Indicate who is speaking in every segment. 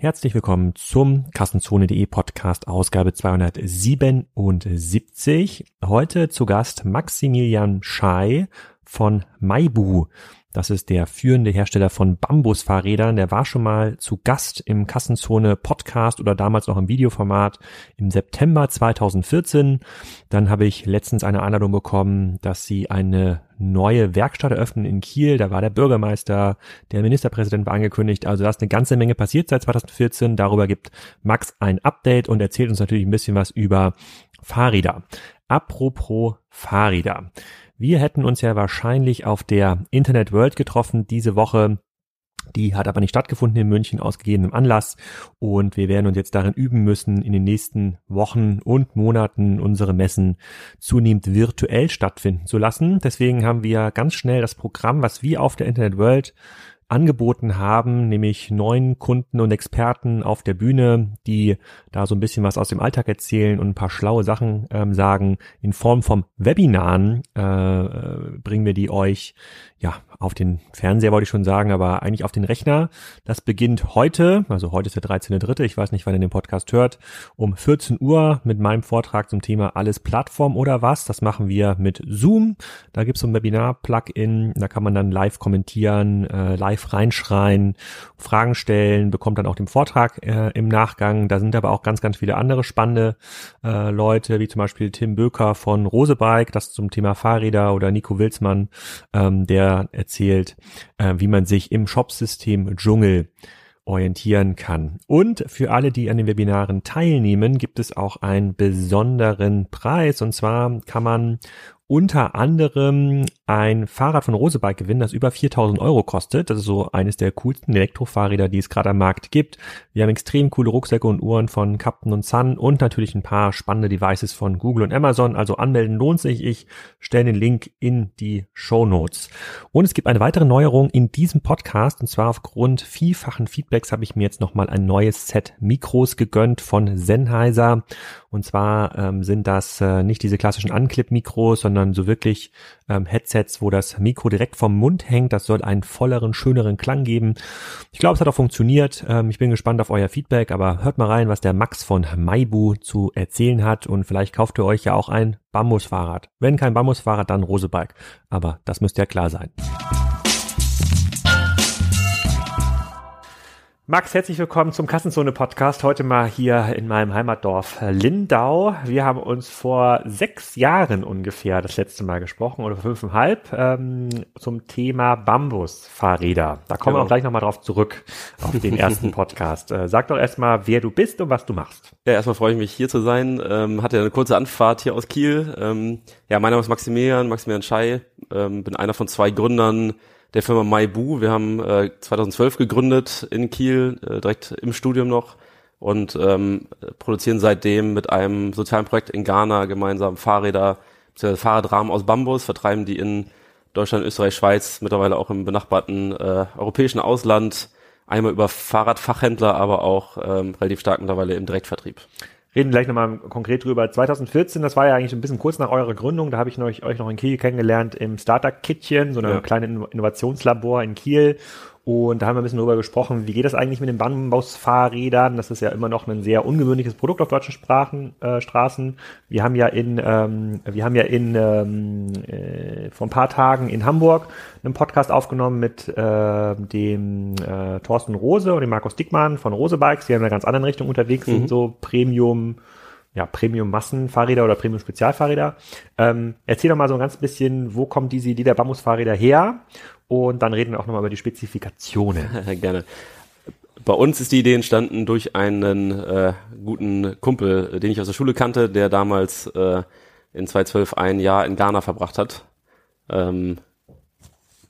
Speaker 1: Herzlich willkommen zum Kassenzone.de Podcast Ausgabe 277. Heute zu Gast Maximilian Schei von Maibu. Das ist der führende Hersteller von Bambusfahrrädern. Der war schon mal zu Gast im Kassenzone Podcast oder damals noch im Videoformat im September 2014. Dann habe ich letztens eine Einladung bekommen, dass sie eine neue Werkstatt eröffnen in Kiel. Da war der Bürgermeister, der Ministerpräsident war angekündigt. Also da ist eine ganze Menge passiert seit 2014. Darüber gibt Max ein Update und erzählt uns natürlich ein bisschen was über Fahrräder. Apropos Fahrräder. Wir hätten uns ja wahrscheinlich auf der Internet World getroffen diese Woche. Die hat aber nicht stattgefunden in München aus gegebenem Anlass und wir werden uns jetzt darin üben müssen, in den nächsten Wochen und Monaten unsere Messen zunehmend virtuell stattfinden zu lassen. Deswegen haben wir ganz schnell das Programm, was wir auf der Internet World angeboten haben, nämlich neun Kunden und Experten auf der Bühne, die da so ein bisschen was aus dem Alltag erzählen und ein paar schlaue Sachen ähm, sagen. In Form vom Webinaren äh, äh bringen wir die euch ja auf den Fernseher wollte ich schon sagen, aber eigentlich auf den Rechner. Das beginnt heute, also heute ist der 13.3., ich weiß nicht, wann ihr den Podcast hört, um 14 Uhr mit meinem Vortrag zum Thema alles Plattform oder was. Das machen wir mit Zoom. Da gibt's so ein Webinar-Plugin, da kann man dann live kommentieren, äh, live reinschreien, Fragen stellen, bekommt dann auch den Vortrag äh, im Nachgang. Da sind aber auch ganz, ganz viele andere spannende äh, Leute, wie zum Beispiel Tim Böker von Rosebike, das zum Thema Fahrräder oder Nico Wilsmann, ähm, der erzählt, äh, wie man sich im Shopsystem Dschungel orientieren kann. Und für alle, die an den Webinaren teilnehmen, gibt es auch einen besonderen Preis. Und zwar kann man unter anderem ein Fahrrad von Rosebike gewinnen, das über 4000 Euro kostet. Das ist so eines der coolsten Elektrofahrräder, die es gerade am Markt gibt. Wir haben extrem coole Rucksäcke und Uhren von Captain und Sun und natürlich ein paar spannende Devices von Google und Amazon. Also anmelden lohnt sich. Ich stelle den Link in die Show Notes. Und es gibt eine weitere Neuerung in diesem Podcast und zwar aufgrund vielfachen Feedbacks habe ich mir jetzt nochmal ein neues Set Mikros gegönnt von Sennheiser. Und zwar ähm, sind das äh, nicht diese klassischen Anclip-Mikros, sondern so wirklich ähm, Headsets, wo das Mikro direkt vom Mund hängt. Das soll einen volleren, schöneren Klang geben. Ich glaube, es hat auch funktioniert. Ähm, ich bin gespannt auf euer Feedback, aber hört mal rein, was der Max von Maibu zu erzählen hat und vielleicht kauft ihr euch ja auch ein Bambusfahrrad. Wenn kein Bambusfahrrad, dann Rosebike. Aber das müsste ja klar sein. Max, herzlich willkommen zum Kassenzone-Podcast. Heute mal hier in meinem Heimatdorf Lindau. Wir haben uns vor sechs Jahren ungefähr das letzte Mal gesprochen oder fünfeinhalb ähm, zum Thema Bambus-Fahrräder. Da kommen genau. wir auch gleich nochmal drauf zurück auf den ersten Podcast. Äh, sag doch erstmal, wer du bist und was du machst.
Speaker 2: Ja, erstmal freue ich mich hier zu sein. Ähm, hatte eine kurze Anfahrt hier aus Kiel. Ähm, ja, mein Name ist Maximilian, Maximilian Schei. Ähm, bin einer von zwei Gründern der Firma Maibu. Wir haben äh, 2012 gegründet in Kiel, äh, direkt im Studium noch und ähm, produzieren seitdem mit einem sozialen Projekt in Ghana gemeinsam Fahrräder, beziehungsweise Fahrradrahmen aus Bambus, vertreiben die in Deutschland, Österreich, Schweiz, mittlerweile auch im benachbarten äh, europäischen Ausland, einmal über Fahrradfachhändler, aber auch ähm, relativ stark mittlerweile im Direktvertrieb
Speaker 1: reden gleich nochmal konkret drüber. 2014, das war ja eigentlich ein bisschen kurz nach eurer Gründung, da habe ich euch, euch noch in Kiel kennengelernt im Startup-Kittchen, so eine ja. kleine Innovationslabor in Kiel. Und da haben wir ein bisschen drüber gesprochen, wie geht das eigentlich mit den Bambusfahrrädern? Das ist ja immer noch ein sehr ungewöhnliches Produkt auf deutschen Sprachen, äh, Straßen. Wir haben ja in, ähm, wir haben ja in ähm, äh, vor ein paar Tagen in Hamburg einen Podcast aufgenommen mit äh, dem äh, Thorsten Rose und dem Markus Dickmann von Rose Bikes, die in einer ganz anderen Richtung unterwegs mhm. sind, so Premium ja, Premium-Massenfahrräder oder Premium-Spezialfahrräder. Ähm, erzähl doch mal so ein ganz bisschen, wo kommt diese Idee der Bambusfahrräder her? Und dann reden wir auch nochmal über die Spezifikationen.
Speaker 2: Gerne. Bei uns ist die Idee entstanden durch einen äh, guten Kumpel, den ich aus der Schule kannte, der damals äh, in 2012 ein Jahr in Ghana verbracht hat. Ähm,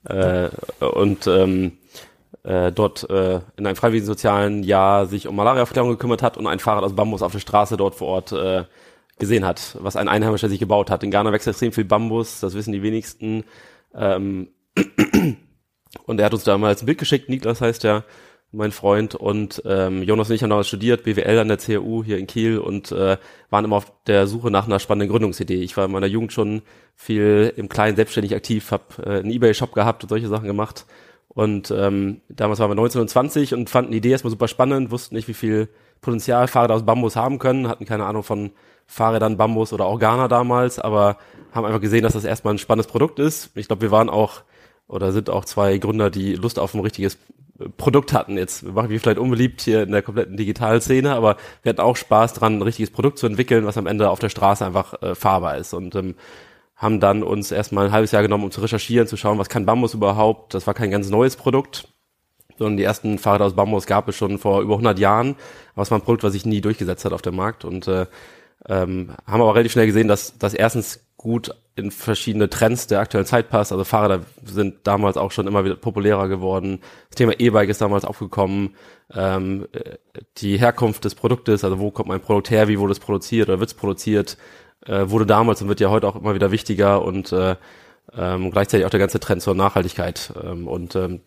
Speaker 2: äh, und ähm, äh, dort äh, in einem freiwilligen sozialen Jahr sich um Malariaaufklärung gekümmert hat und ein Fahrrad aus Bambus auf der Straße dort vor Ort äh, gesehen hat, was ein Einheimischer sich gebaut hat. In Ghana wächst extrem viel Bambus, das wissen die wenigsten. Ähm, und er hat uns damals ein Bild geschickt, Niklas heißt er, mein Freund und ähm, Jonas und ich haben damals studiert, BWL an der CAU hier in Kiel und äh, waren immer auf der Suche nach einer spannenden Gründungsidee. Ich war in meiner Jugend schon viel im Kleinen selbstständig aktiv, habe äh, einen Ebay-Shop gehabt und solche Sachen gemacht Und ähm, damals waren wir 19 und 20 und fanden die Idee erstmal super spannend, wussten nicht, wie viel Potenzial Fahrräder aus Bambus haben können, hatten keine Ahnung von Fahrrädern, Bambus oder Organa damals, aber haben einfach gesehen, dass das erstmal ein spannendes Produkt ist. Ich glaube, wir waren auch oder sind auch zwei Gründer, die Lust auf ein richtiges Produkt hatten. Jetzt machen wir vielleicht unbeliebt hier in der kompletten Digitalszene, aber wir hatten auch Spaß dran, ein richtiges Produkt zu entwickeln, was am Ende auf der Straße einfach äh, fahrbar ist. Und ähm, haben dann uns erstmal ein halbes Jahr genommen, um zu recherchieren, zu schauen, was kann Bambus überhaupt. Das war kein ganz neues Produkt, sondern die ersten Fahrräder aus Bambus gab es schon vor über 100 Jahren. Aber es war ein Produkt, was sich nie durchgesetzt hat auf dem Markt. Und äh, ähm, haben aber relativ schnell gesehen, dass das erstens gut in verschiedene Trends der aktuellen Zeit passt. Also Fahrräder sind damals auch schon immer wieder populärer geworden. Das Thema E-Bike ist damals aufgekommen. Ähm, die Herkunft des Produktes, also wo kommt mein Produkt her, wie wurde es produziert oder wird es produziert, äh, wurde damals und wird ja heute auch immer wieder wichtiger und äh, ähm, gleichzeitig auch der ganze Trend zur Nachhaltigkeit. Ähm, und ähm,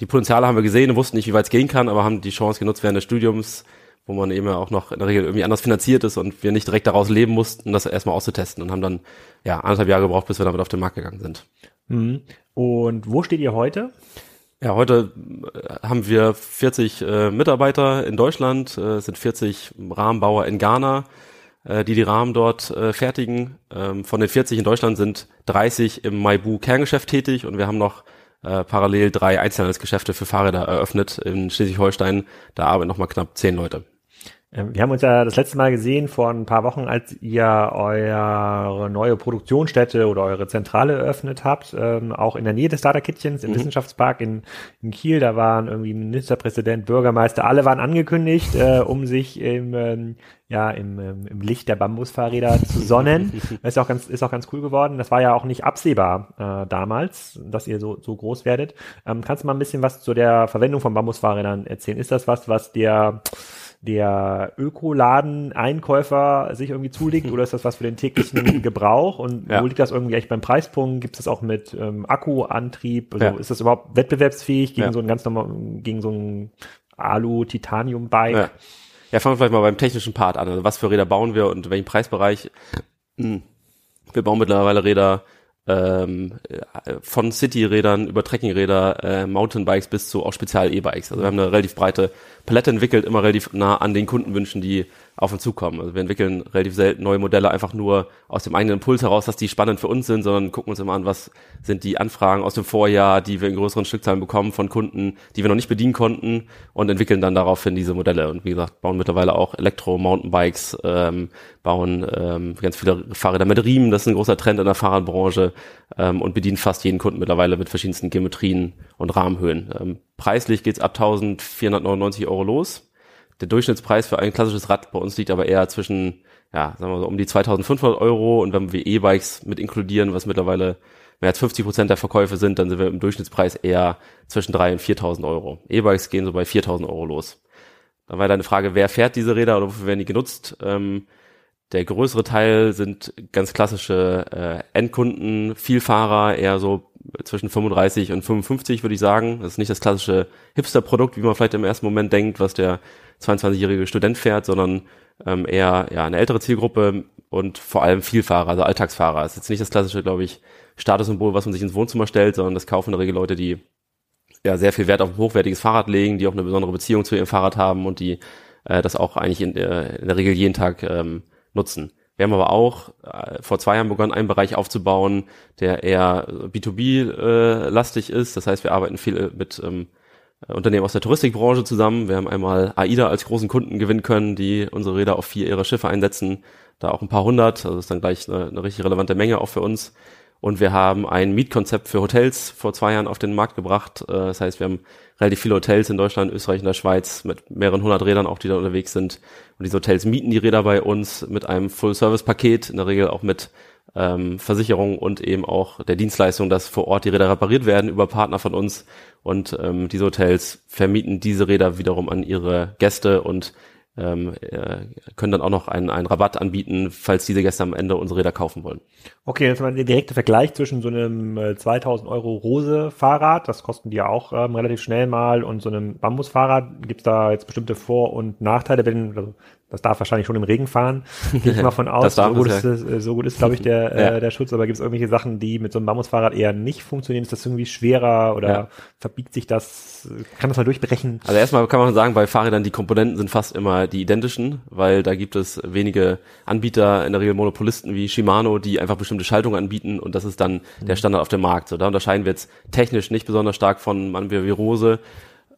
Speaker 2: die Potenziale haben wir gesehen, wussten nicht, wie weit es gehen kann, aber haben die Chance genutzt während des Studiums, wo man eben auch noch in der Regel irgendwie anders finanziert ist und wir nicht direkt daraus leben mussten, das erstmal auszutesten und haben dann ja anderthalb Jahre gebraucht, bis wir damit auf den Markt gegangen sind.
Speaker 1: Mhm. Und wo steht ihr heute?
Speaker 2: Ja, heute äh, haben wir 40 äh, Mitarbeiter in Deutschland, äh, sind 40 Rahmenbauer in Ghana, äh, die die Rahmen dort äh, fertigen. Ähm, von den 40 in Deutschland sind 30 im Maibu Kerngeschäft tätig und wir haben noch äh, parallel drei Einzelhandelsgeschäfte für Fahrräder eröffnet in Schleswig-Holstein. Da arbeiten noch mal knapp zehn Leute.
Speaker 1: Ähm, wir haben uns ja das letzte Mal gesehen vor ein paar Wochen, als ihr eure neue Produktionsstätte oder eure Zentrale eröffnet habt, ähm, auch in der Nähe des Starter-Kittchens im mhm. Wissenschaftspark in, in, Kiel. Da waren irgendwie Ministerpräsident, Bürgermeister, alle waren angekündigt, äh, um sich im, ähm, ja, im, ähm, im Licht der Bambusfahrräder zu sonnen. Das ist auch ganz, ist auch ganz cool geworden. Das war ja auch nicht absehbar äh, damals, dass ihr so, so groß werdet. Ähm, kannst du mal ein bisschen was zu der Verwendung von Bambusfahrrädern erzählen? Ist das was, was dir der Ökoladen-Einkäufer sich irgendwie zulegt oder ist das was für den täglichen Gebrauch und ja. wo liegt das irgendwie echt beim Preispunkt? Gibt es das auch mit ähm, Akkuantrieb? Also ja. Ist das überhaupt wettbewerbsfähig gegen ja. so ein ganz normal, gegen so ein Alu-Titanium-Bike?
Speaker 2: Ja. fangen wir vielleicht mal beim technischen Part an. Also was für Räder bauen wir und in welchem Preisbereich? Hm. Wir bauen mittlerweile Räder ähm, von City-Rädern über Trekkingräder, äh, Mountainbikes bis zu auch Spezial-E-Bikes. Also wir haben eine relativ breite Palette entwickelt, immer relativ nah an den Kundenwünschen, die auf uns zukommen. Also wir entwickeln relativ selten neue Modelle einfach nur aus dem eigenen Impuls heraus, dass die spannend für uns sind, sondern gucken uns immer an, was sind die Anfragen aus dem Vorjahr, die wir in größeren Stückzahlen bekommen von Kunden, die wir noch nicht bedienen konnten und entwickeln dann daraufhin diese Modelle. Und wie gesagt, bauen mittlerweile auch Elektro-Mountainbikes, ähm, bauen ähm, ganz viele Fahrräder mit Riemen, das ist ein großer Trend in der Fahrradbranche ähm, und bedienen fast jeden Kunden mittlerweile mit verschiedensten Geometrien und Rahmenhöhen. Ähm, preislich geht's ab 1499 Euro los der Durchschnittspreis für ein klassisches Rad bei uns liegt aber eher zwischen, ja, sagen wir so, um die 2500 Euro und wenn wir E-Bikes mit inkludieren, was mittlerweile mehr als 50 Prozent der Verkäufe sind, dann sind wir im Durchschnittspreis eher zwischen 3 und 4.000 Euro. E-Bikes gehen so bei 4.000 Euro los. Dann war deine Frage, wer fährt diese Räder oder wofür werden die genutzt? Ähm, der größere Teil sind ganz klassische äh, Endkunden, Vielfahrer, eher so zwischen 35 und 55 würde ich sagen. Das ist nicht das klassische Hipster-Produkt, wie man vielleicht im ersten Moment denkt, was der 22-jährige Student fährt, sondern ähm, eher ja eine ältere Zielgruppe und vor allem Vielfahrer, also Alltagsfahrer. Das ist jetzt nicht das klassische, glaube ich, Statussymbol, was man sich ins Wohnzimmer stellt, sondern das kaufen in der Regel Leute, die ja sehr viel Wert auf ein hochwertiges Fahrrad legen, die auch eine besondere Beziehung zu ihrem Fahrrad haben und die äh, das auch eigentlich in, äh, in der Regel jeden Tag ähm, nutzen. Wir haben aber auch äh, vor zwei Jahren begonnen, einen Bereich aufzubauen, der eher B2B-lastig äh, ist. Das heißt, wir arbeiten viel mit ähm, Unternehmen aus der Touristikbranche zusammen. Wir haben einmal AIDA als großen Kunden gewinnen können, die unsere Räder auf vier ihrer Schiffe einsetzen. Da auch ein paar hundert, also ist dann gleich eine, eine richtig relevante Menge auch für uns. Und wir haben ein Mietkonzept für Hotels vor zwei Jahren auf den Markt gebracht. Äh, das heißt, wir haben relativ viele Hotels in Deutschland, Österreich und der Schweiz mit mehreren hundert Rädern auch, die da unterwegs sind. Und diese Hotels mieten die Räder bei uns mit einem Full-Service-Paket, in der Regel auch mit ähm, Versicherung und eben auch der Dienstleistung, dass vor Ort die Räder repariert werden über Partner von uns. Und ähm, diese Hotels vermieten diese Räder wiederum an ihre Gäste und ähm, äh, können dann auch noch einen, einen Rabatt anbieten, falls diese Gäste am Ende unsere Räder kaufen wollen.
Speaker 1: Okay, jetzt mal der direkte Vergleich zwischen so einem äh, 2000 Euro Rose Fahrrad, das kosten die ja auch ähm, relativ schnell mal, und so einem Bambus Fahrrad. Gibt es da jetzt bestimmte Vor- und Nachteile? Wenn, also, das darf wahrscheinlich schon im Regen fahren. Gehe ich mal von aus. so, gut ist, ja. so gut ist, glaube ich, der, ja. äh, der Schutz. Aber gibt es irgendwelche Sachen, die mit so einem Bambusfahrrad eher nicht funktionieren? Ist das irgendwie schwerer oder ja. verbiegt sich das? Kann das mal durchbrechen?
Speaker 2: Also erstmal kann man sagen, bei Fahrrädern die Komponenten sind fast immer die identischen, weil da gibt es wenige Anbieter, in der Regel Monopolisten wie Shimano, die einfach bestimmte Schaltungen anbieten und das ist dann mhm. der Standard auf dem Markt. So, da unterscheiden wir jetzt technisch nicht besonders stark von Mann wie Rose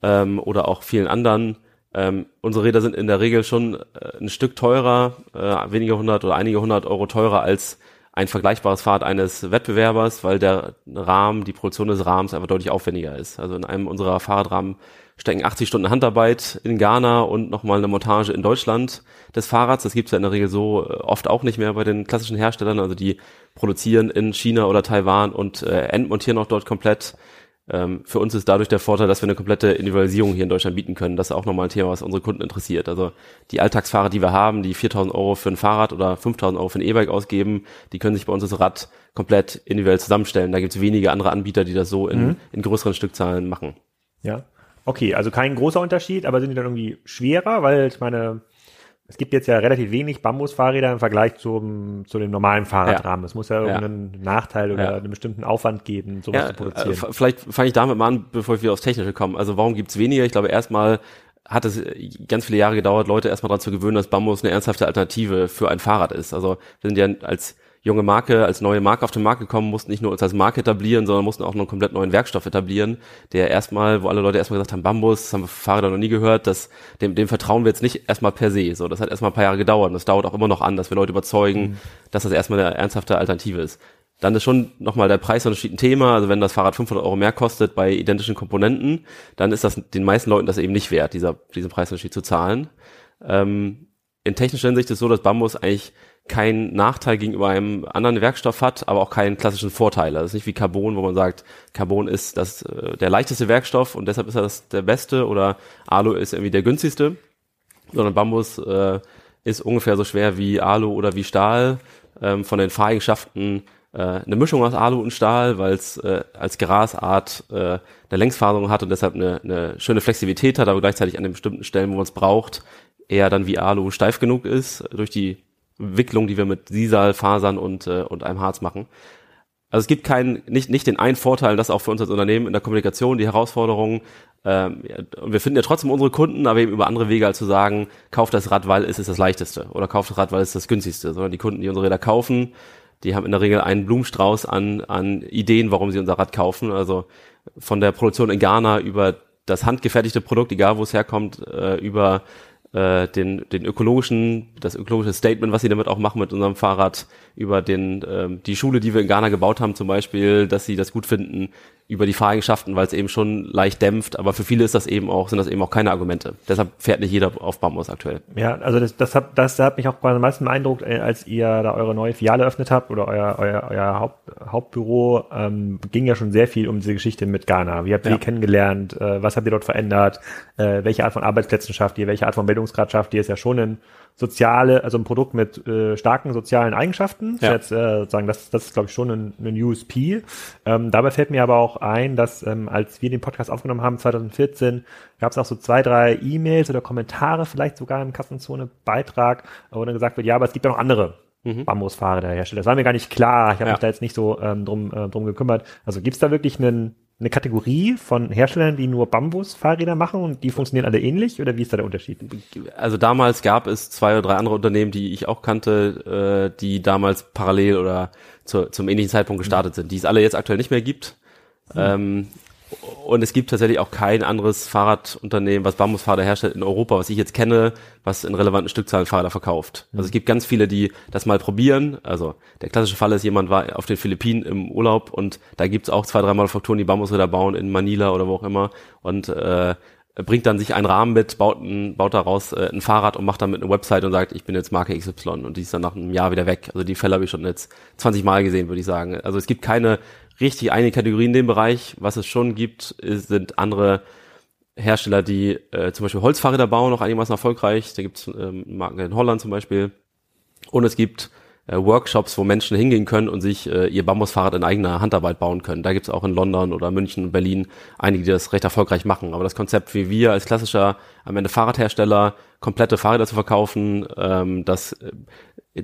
Speaker 2: ähm, oder auch vielen anderen ähm, unsere Räder sind in der Regel schon äh, ein Stück teurer, äh, wenige hundert oder einige hundert Euro teurer als ein vergleichbares Fahrrad eines Wettbewerbers, weil der Rahmen, die Produktion des Rahmens einfach deutlich aufwendiger ist. Also in einem unserer Fahrradrahmen stecken 80 Stunden Handarbeit in Ghana und nochmal eine Montage in Deutschland des Fahrrads. Das gibt's ja in der Regel so äh, oft auch nicht mehr bei den klassischen Herstellern. Also die produzieren in China oder Taiwan und äh, entmontieren auch dort komplett ähm, für uns ist dadurch der Vorteil, dass wir eine komplette Individualisierung hier in Deutschland bieten können. Das ist auch nochmal ein Thema, was unsere Kunden interessiert. Also die Alltagsfahrer, die wir haben, die 4.000 Euro für ein Fahrrad oder 5.000 Euro für ein E-Bike ausgeben, die können sich bei uns das Rad komplett individuell zusammenstellen. Da gibt es wenige andere Anbieter, die das so in, mhm. in größeren Stückzahlen machen.
Speaker 1: Ja, okay, also kein großer Unterschied, aber sind die dann irgendwie schwerer, weil ich meine, es gibt jetzt ja relativ wenig Bambusfahrräder im Vergleich zum, zu dem normalen Fahrradrahmen. Es muss ja irgendeinen ja. Nachteil oder ja. einen bestimmten Aufwand geben,
Speaker 2: sowas ja, zu produzieren. Äh, vielleicht fange ich damit mal an, bevor wir aufs Technische kommen. Also warum gibt's weniger? Ich glaube, erstmal hat es ganz viele Jahre gedauert, Leute erstmal daran zu gewöhnen, dass Bambus eine ernsthafte Alternative für ein Fahrrad ist. Also wir sind ja als junge Marke, als neue Marke auf den Markt gekommen, mussten nicht nur uns als Marke etablieren, sondern mussten auch noch einen komplett neuen Werkstoff etablieren, der erstmal, wo alle Leute erstmal gesagt haben, Bambus, das haben wir Fahrräder noch nie gehört, das, dem, dem vertrauen wir jetzt nicht erstmal per se. So, das hat erstmal ein paar Jahre gedauert und das dauert auch immer noch an, dass wir Leute überzeugen, mhm. dass das erstmal eine ernsthafte Alternative ist. Dann ist schon nochmal der Preisunterschied ein Thema. Also wenn das Fahrrad 500 Euro mehr kostet bei identischen Komponenten, dann ist das den meisten Leuten das eben nicht wert, dieser, diesen Preisunterschied zu zahlen. Ähm, in technischer Hinsicht ist es so, dass Bambus eigentlich keinen Nachteil gegenüber einem anderen Werkstoff hat, aber auch keinen klassischen Vorteil. Das ist nicht wie Carbon, wo man sagt, Carbon ist das, äh, der leichteste Werkstoff und deshalb ist er das der beste oder Alu ist irgendwie der günstigste, sondern Bambus äh, ist ungefähr so schwer wie Alu oder wie Stahl, ähm, von den Fahreigenschaften äh, eine Mischung aus Alu und Stahl, weil es äh, als Grasart äh, eine Längsfaserung hat und deshalb eine, eine schöne Flexibilität hat, aber gleichzeitig an den bestimmten Stellen, wo man es braucht, eher dann wie Alu steif genug ist durch die Wicklung, die wir mit Sisal, Fasern und, äh, und einem Harz machen. Also es gibt keinen, nicht, nicht den einen Vorteil, das auch für uns als Unternehmen in der Kommunikation, die Herausforderungen, ähm, wir finden ja trotzdem unsere Kunden, aber eben über andere Wege als zu sagen, kauft das Rad, weil es ist das leichteste oder kauft das Rad, weil es ist das günstigste, sondern die Kunden, die unsere Räder kaufen, die haben in der Regel einen Blumenstrauß an, an Ideen, warum sie unser Rad kaufen. Also von der Produktion in Ghana über das handgefertigte Produkt, egal wo es herkommt, äh, über äh, den, den ökologischen, das ökologische Statement, was sie damit auch machen mit unserem Fahrrad, über den, ähm, die Schule, die wir in Ghana gebaut haben zum Beispiel, dass sie das gut finden, über die Fahreigenschaften, weil es eben schon leicht dämpft, aber für viele ist das eben auch, sind das eben auch keine Argumente. Deshalb fährt nicht jeder auf Bambus aktuell.
Speaker 1: Ja, also das, das hat, das hat mich auch am meisten beeindruckt, äh, als ihr da eure neue Filiale eröffnet habt oder euer, euer, euer Haupt, Hauptbüro, ähm, ging ja schon sehr viel um diese Geschichte mit Ghana. Wie habt ihr ja. die kennengelernt? Äh, was habt ihr dort verändert? Äh, welche Art von Arbeitsplätzen schafft ihr? Welche Art von Bildungsgrad schafft ihr? Ist ja schon ein soziale, also ein Produkt mit äh, starken sozialen Eigenschaften. Ja. Jetzt, äh, sozusagen, das, das ist, glaube ich, schon ein, ein USP. Ähm, dabei fällt mir aber auch ein, dass ähm, als wir den Podcast aufgenommen haben, 2014, gab es auch so zwei, drei E-Mails oder Kommentare, vielleicht sogar im Kassenzone-Beitrag, wo dann gesagt wird, ja, aber es gibt ja noch andere mhm. Bambusfahrer der Hersteller. Das war mir gar nicht klar. Ich habe ja. mich da jetzt nicht so ähm, drum, äh, drum gekümmert. Also gibt es da wirklich einen eine Kategorie von Herstellern, die nur Bambus-Fahrräder machen und die funktionieren alle ähnlich oder wie ist da der Unterschied?
Speaker 2: Also damals gab es zwei oder drei andere Unternehmen, die ich auch kannte, äh, die damals parallel oder zu, zum ähnlichen Zeitpunkt gestartet sind, die es alle jetzt aktuell nicht mehr gibt. Mhm. Ähm, und es gibt tatsächlich auch kein anderes Fahrradunternehmen, was Bambusfahrräder herstellt in Europa, was ich jetzt kenne, was in relevanten Stückzahlen Fahrräder verkauft. Also es gibt ganz viele, die das mal probieren. Also der klassische Fall ist, jemand war auf den Philippinen im Urlaub und da gibt's auch zwei, drei Manufakturen, die Bambusräder bauen in Manila oder wo auch immer und äh, bringt dann sich einen Rahmen mit, baut, ein, baut daraus äh, ein Fahrrad und macht damit eine Website und sagt, ich bin jetzt Marke XY und die ist dann nach einem Jahr wieder weg. Also die Fälle habe ich schon jetzt 20 Mal gesehen, würde ich sagen. Also es gibt keine richtig eine Kategorie in dem Bereich. Was es schon gibt, ist, sind andere Hersteller, die äh, zum Beispiel Holzfahrräder bauen, noch einigermaßen erfolgreich. Da gibt es ähm, Marken in Holland zum Beispiel. Und es gibt äh, Workshops, wo Menschen hingehen können und sich äh, ihr Bambusfahrrad in eigener Handarbeit bauen können. Da gibt's auch in London oder München, Berlin einige, die das recht erfolgreich machen. Aber das Konzept, wie wir als klassischer am Ende Fahrradhersteller komplette Fahrräder zu verkaufen, ähm, das äh,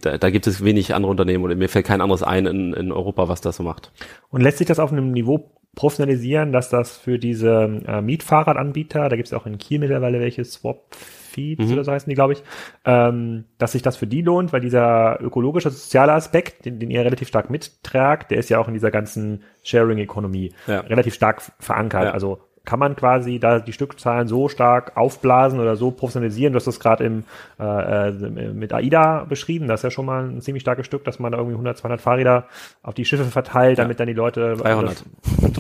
Speaker 2: da, da gibt es wenig andere Unternehmen oder mir fällt kein anderes ein in, in Europa, was das so macht.
Speaker 1: Und lässt sich das auf einem Niveau professionalisieren, dass das für diese äh, Mietfahrradanbieter, da gibt es auch in Kiel mittlerweile welche, Swap Feeds mhm. oder so heißen die, glaube ich, ähm, dass sich das für die lohnt, weil dieser ökologische, soziale Aspekt, den, den ihr relativ stark mittragt, der ist ja auch in dieser ganzen Sharing-Ökonomie ja. relativ stark verankert. Ja. Also kann man quasi da die Stückzahlen so stark aufblasen oder so professionalisieren. Du hast das gerade im äh, äh mit AIDA beschrieben. Das ist ja schon mal ein ziemlich starkes Stück, dass man da irgendwie 100, 200 Fahrräder auf die Schiffe verteilt, damit dann die Leute
Speaker 2: 300.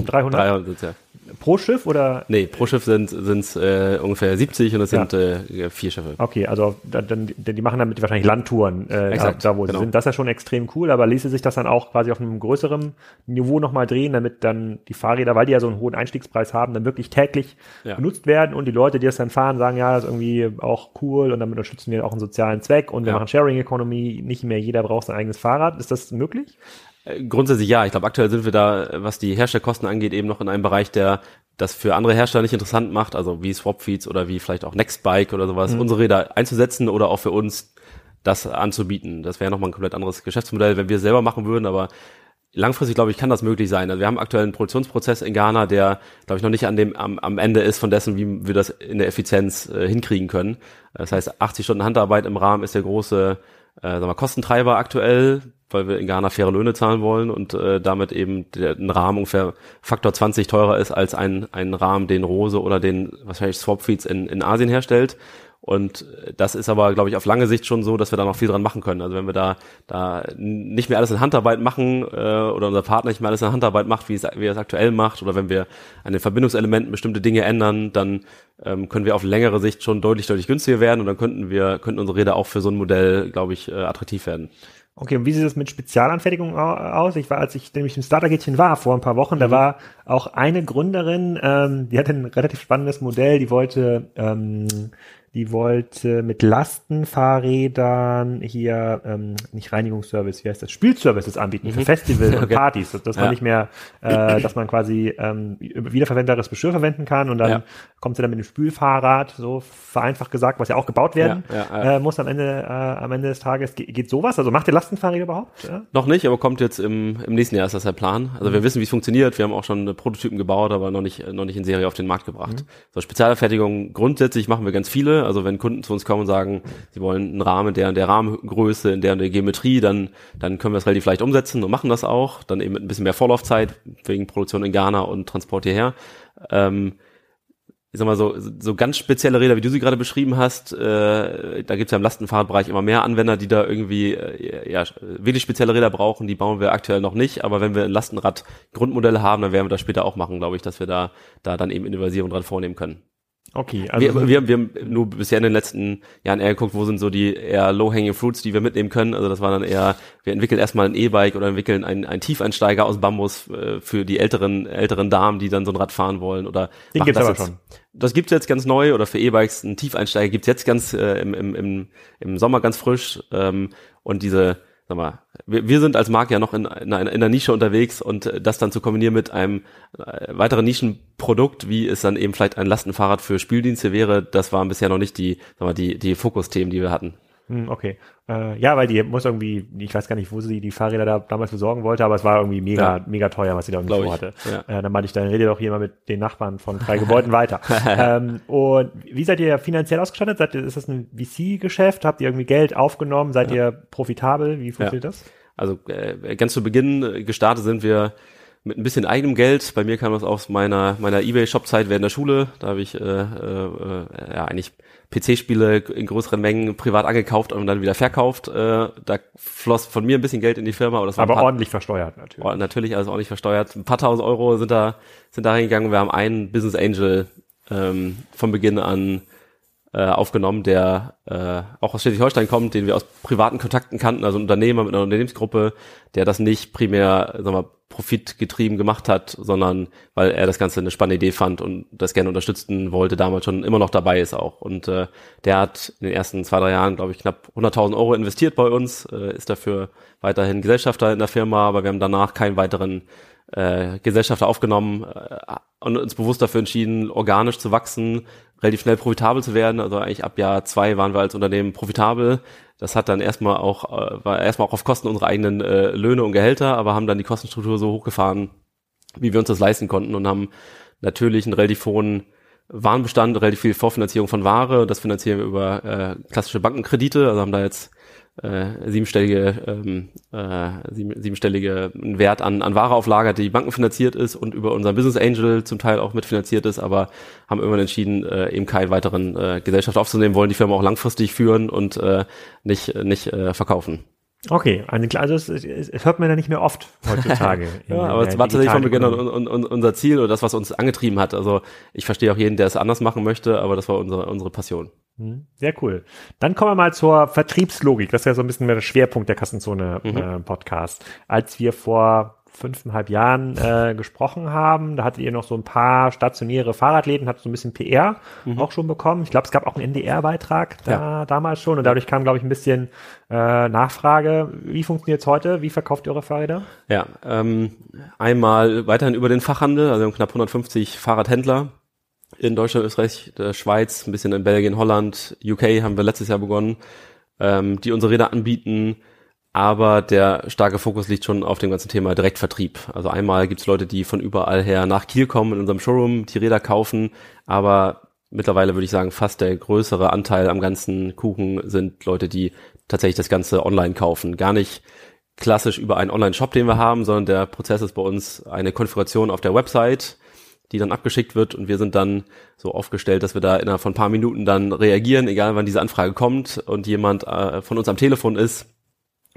Speaker 1: 300. 300 ja. Pro Schiff oder?
Speaker 2: Nee, pro Schiff sind sind äh, ungefähr 70 und das ja. sind äh, vier Schiffe.
Speaker 1: Okay, also dann, die machen damit wahrscheinlich Landtouren äh, Exakt, da, wo genau. sie sind. Das ist ja schon extrem cool, aber ließe sich das dann auch quasi auf einem größeren Niveau nochmal drehen, damit dann die Fahrräder, weil die ja so einen hohen Einstiegspreis haben, dann wirklich täglich ja. benutzt werden und die Leute, die das dann fahren, sagen, ja, das ist irgendwie auch cool und damit unterstützen wir auch einen sozialen Zweck und wir ja. machen Sharing Economy, nicht mehr jeder braucht sein eigenes Fahrrad. Ist das möglich?
Speaker 2: Äh, grundsätzlich ja. Ich glaube, aktuell sind wir da, was die Herstellkosten angeht, eben noch in einem Bereich, der das für andere Hersteller nicht interessant macht, also wie Swapfeeds oder wie vielleicht auch Nextbike oder sowas, mhm. unsere Räder einzusetzen oder auch für uns das anzubieten. Das wäre nochmal ein komplett anderes Geschäftsmodell, wenn wir es selber machen würden, aber langfristig, glaube ich, kann das möglich sein. Also wir haben aktuell einen Produktionsprozess in Ghana, der, glaube ich, noch nicht an dem, am, am Ende ist von dessen, wie wir das in der Effizienz äh, hinkriegen können. Das heißt, 80 Stunden Handarbeit im Rahmen ist der große äh, sagen wir, Kostentreiber aktuell, weil wir in Ghana faire Löhne zahlen wollen und äh, damit eben der, ein Rahmen ungefähr Faktor 20 teurer ist als ein, ein Rahmen, den Rose oder den wahrscheinlich Swapfeeds in, in Asien herstellt. Und das ist aber, glaube ich, auf lange Sicht schon so, dass wir da noch viel dran machen können. Also wenn wir da, da nicht mehr alles in Handarbeit machen äh, oder unser Partner nicht mehr alles in Handarbeit macht, wie, es, wie er es aktuell macht, oder wenn wir an den Verbindungselementen bestimmte Dinge ändern, dann ähm, können wir auf längere Sicht schon deutlich, deutlich günstiger werden und dann könnten wir, könnten unsere Räder auch für so ein Modell, glaube ich, äh, attraktiv werden.
Speaker 1: Okay, und wie sieht es mit Spezialanfertigungen aus? Ich war, als ich nämlich im Starter-Gätchen war vor ein paar Wochen, mhm. da war auch eine Gründerin, ähm, die hatte ein relativ spannendes Modell, die wollte ähm, die wollte mit Lastenfahrrädern hier ähm, nicht Reinigungsservice, wie heißt das, Spielservices anbieten mhm. für Festivals und Partys, dass man ja. nicht mehr, äh, dass man quasi ähm, wiederverwendbares Geschirr verwenden kann und dann ja. kommt sie dann mit dem Spülfahrrad, so vereinfacht gesagt, was ja auch gebaut werden ja, äh, muss am Ende, äh, am Ende des Tages. Ge geht sowas? Also macht ihr Lastenfahrräder überhaupt?
Speaker 2: Noch nicht, aber kommt jetzt im, im nächsten Jahr ist das der Plan. Also mhm. wir wissen, wie es funktioniert. Wir haben auch schon Prototypen gebaut, aber noch nicht, noch nicht in Serie auf den Markt gebracht. Mhm. So Spezialfertigung grundsätzlich machen wir ganz viele also wenn Kunden zu uns kommen und sagen, sie wollen einen Rahmen der der Rahmengröße, in der der Geometrie, dann, dann können wir es relativ leicht umsetzen und machen das auch. Dann eben mit ein bisschen mehr Vorlaufzeit wegen Produktion in Ghana und Transport hierher. Ähm, ich sag mal so, so ganz spezielle Räder, wie du sie gerade beschrieben hast, äh, da gibt's ja im Lastenfahrradbereich immer mehr Anwender, die da irgendwie äh, ja, wirklich spezielle Räder brauchen, die bauen wir aktuell noch nicht, aber wenn wir ein Lastenrad Grundmodelle haben, dann werden wir das später auch machen, glaube ich, dass wir da, da dann eben Innovation dran vornehmen können.
Speaker 1: Okay,
Speaker 2: also wir, wir, wir haben nur bisher in den letzten Jahren eher geguckt, wo sind so die eher low-hanging fruits, die wir mitnehmen können. Also das war dann eher, wir entwickeln erstmal ein E-Bike oder entwickeln einen, einen Tiefeinsteiger aus Bambus äh, für die älteren älteren Damen, die dann so ein Rad fahren wollen oder
Speaker 1: Den gibt's das aber jetzt. schon.
Speaker 2: Das gibt's jetzt ganz neu oder für E-Bikes ein Tiefeinsteiger gibt's jetzt ganz äh, im, im, im, im Sommer ganz frisch ähm, und diese sag mal, wir, wir sind als Marke ja noch in, in, in der Nische unterwegs und äh, das dann zu kombinieren mit einem äh, weiteren Nischenprodukt, wie es dann eben vielleicht ein Lastenfahrrad für Spieldienste wäre, das waren bisher noch nicht die, sag mal, die, die Fokusthemen, die wir hatten.
Speaker 1: Hm, okay. Äh, ja, weil die muss irgendwie, ich weiß gar nicht, wo sie die Fahrräder da damals besorgen wollte, aber es war irgendwie mega, ja. mega teuer, was sie da irgendwie Glaub vorhatte. Ja. Äh, dann meinte ich, dann rede doch hier mal mit den Nachbarn von drei Gebäuden weiter. ähm, und wie seid ihr finanziell ausgestattet? Seid ihr, ist das ein VC-Geschäft? Habt ihr irgendwie Geld aufgenommen? Seid ja. ihr profitabel? Wie funktioniert das?
Speaker 2: Also äh, ganz zu Beginn gestartet sind wir mit ein bisschen eigenem Geld. Bei mir kam das aus meiner meiner eBay-Shop-Zeit während der Schule. Da habe ich äh, äh, ja eigentlich PC-Spiele in größeren Mengen privat angekauft und dann wieder verkauft. Äh, da floss von mir ein bisschen Geld in die Firma.
Speaker 1: Aber, das war aber paar, ordentlich versteuert natürlich.
Speaker 2: Oh, natürlich, also ordentlich versteuert. Ein paar tausend Euro sind da, sind da reingegangen. Wir haben einen Business Angel ähm, von Beginn an äh, aufgenommen, der äh, auch aus Schleswig-Holstein kommt, den wir aus privaten Kontakten kannten, also ein Unternehmer mit einer Unternehmensgruppe, der das nicht primär sagen wir, profitgetrieben gemacht hat, sondern weil er das Ganze eine spannende Idee fand und das gerne unterstützen wollte, damals schon immer noch dabei ist auch. Und äh, der hat in den ersten zwei, drei Jahren, glaube ich, knapp 100.000 Euro investiert bei uns, äh, ist dafür weiterhin Gesellschafter in der Firma, aber wir haben danach keinen weiteren äh, Gesellschafter aufgenommen äh, und uns bewusst dafür entschieden, organisch zu wachsen, relativ schnell profitabel zu werden. Also eigentlich ab Jahr zwei waren wir als Unternehmen profitabel. Das hat dann erstmal auch, äh, war erstmal auch auf Kosten unserer eigenen äh, Löhne und Gehälter, aber haben dann die Kostenstruktur so hochgefahren, wie wir uns das leisten konnten und haben natürlich einen relativ hohen Warenbestand, relativ viel Vorfinanzierung von Ware. Das finanzieren wir über äh, klassische Bankenkredite. Also haben da jetzt äh, siebenstellige, ähm, äh, sieben, siebenstellige Wert an, an Ware auflagert, die bankenfinanziert ist und über unseren Business Angel zum Teil auch mitfinanziert ist, aber haben irgendwann entschieden, äh, eben keinen weiteren äh, Gesellschaft aufzunehmen, wollen die Firma auch langfristig führen und äh, nicht, nicht äh, verkaufen.
Speaker 1: Okay, also es, es, es hört man ja nicht mehr oft heutzutage.
Speaker 2: ja, aber es war tatsächlich von Beginn an un, un, unser Ziel oder das, was uns angetrieben hat. Also ich verstehe auch jeden, der es anders machen möchte, aber das war unsere, unsere Passion.
Speaker 1: Hm, sehr cool. Dann kommen wir mal zur Vertriebslogik. Das ist ja so ein bisschen mehr der Schwerpunkt der Kassenzone mhm. äh, Podcast. Als wir vor fünfeinhalb Jahren äh, gesprochen haben. Da hattet ihr noch so ein paar stationäre Fahrradläden, habt so ein bisschen PR mhm. auch schon bekommen. Ich glaube, es gab auch einen NDR-Beitrag da ja. damals schon und dadurch kam, glaube ich, ein bisschen äh, Nachfrage. Wie funktioniert es heute? Wie verkauft ihr eure Fahrräder?
Speaker 2: Ja, ähm, einmal weiterhin über den Fachhandel, also knapp 150 Fahrradhändler in Deutschland, Österreich, der Schweiz, ein bisschen in Belgien, Holland, UK haben wir letztes Jahr begonnen, ähm, die unsere Räder anbieten aber der starke Fokus liegt schon auf dem ganzen Thema Direktvertrieb. Also einmal gibt es Leute, die von überall her nach Kiel kommen, in unserem Showroom die Räder kaufen, aber mittlerweile würde ich sagen, fast der größere Anteil am ganzen Kuchen sind Leute, die tatsächlich das Ganze online kaufen. Gar nicht klassisch über einen Online-Shop, den wir haben, sondern der Prozess ist bei uns eine Konfiguration auf der Website, die dann abgeschickt wird und wir sind dann so aufgestellt, dass wir da innerhalb von ein paar Minuten dann reagieren, egal wann diese Anfrage kommt und jemand äh, von uns am Telefon ist,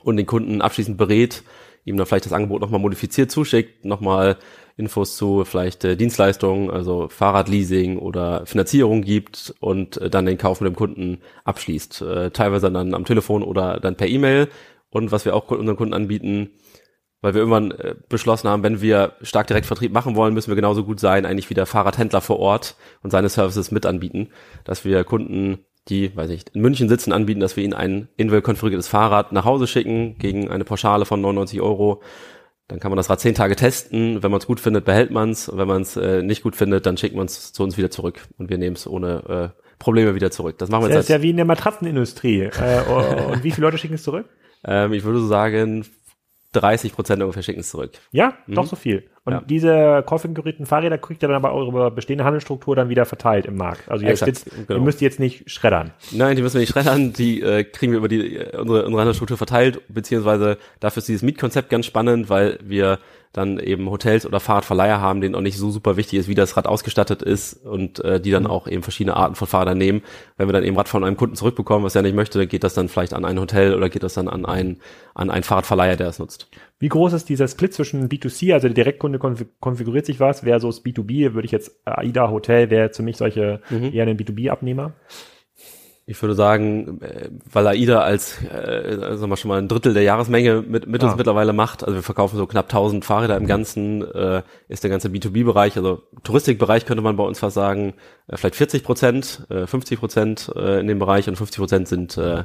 Speaker 2: und den Kunden abschließend berät, ihm dann vielleicht das Angebot nochmal modifiziert zuschickt, nochmal Infos zu vielleicht äh, Dienstleistungen, also Fahrradleasing oder Finanzierung gibt und äh, dann den Kauf mit dem Kunden abschließt. Äh, teilweise dann am Telefon oder dann per E-Mail. Und was wir auch unseren Kunden anbieten, weil wir irgendwann äh, beschlossen haben, wenn wir stark Direktvertrieb machen wollen, müssen wir genauso gut sein, eigentlich wie der Fahrradhändler vor Ort und seine Services mit anbieten, dass wir Kunden die, weiß ich, in München sitzen, anbieten, dass wir ihnen ein individuell konfiguriertes Fahrrad nach Hause schicken gegen eine Pauschale von 99 Euro. Dann kann man das Rad zehn Tage testen. Wenn man es gut findet, behält man es. Wenn man es äh, nicht gut findet, dann schickt man es zu uns wieder zurück und wir nehmen es ohne äh, Probleme wieder zurück. Das machen wir
Speaker 1: jetzt. Das ist ja wie in der Matratzenindustrie. äh, und wie viele Leute schicken es zurück?
Speaker 2: Ähm, ich würde so sagen 30 Prozent ungefähr schicken es zurück.
Speaker 1: Ja, mhm. doch so viel. Und ja. diese konfigurierten Fahrräder kriegt ihr dann aber eure bestehende Handelsstruktur dann wieder verteilt im Markt. Also ihr, jetzt, genau. ihr müsst jetzt nicht schreddern.
Speaker 2: Nein, die müssen wir nicht schreddern. Die äh, kriegen wir über die äh, unsere, unsere Handelsstruktur verteilt, beziehungsweise dafür ist dieses Mietkonzept ganz spannend, weil wir dann eben Hotels oder Fahrradverleiher haben, denen auch nicht so super wichtig ist, wie das Rad ausgestattet ist und äh, die dann mhm. auch eben verschiedene Arten von Fahrrädern nehmen. Wenn wir dann eben Rad von einem Kunden zurückbekommen, was er nicht möchte, geht das dann vielleicht an ein Hotel oder geht das dann an einen, an einen Fahrradverleiher, der es nutzt.
Speaker 1: Wie groß ist dieser Split zwischen B2C, also der Direktkunde konfiguriert sich was, versus B2B, würde ich jetzt AIDA Hotel wäre für mich solche mhm. eher ein B2B-Abnehmer?
Speaker 2: Ich würde sagen, äh, weil AIDA als, äh, sagen wir schon mal ein Drittel der Jahresmenge mit, mit ah. uns mittlerweile macht, also wir verkaufen so knapp 1000 Fahrräder im Ganzen, äh, ist der ganze B2B-Bereich, also Touristikbereich könnte man bei uns fast sagen, äh, vielleicht 40 Prozent, äh, 50 Prozent äh, in dem Bereich und 50 Prozent sind, äh,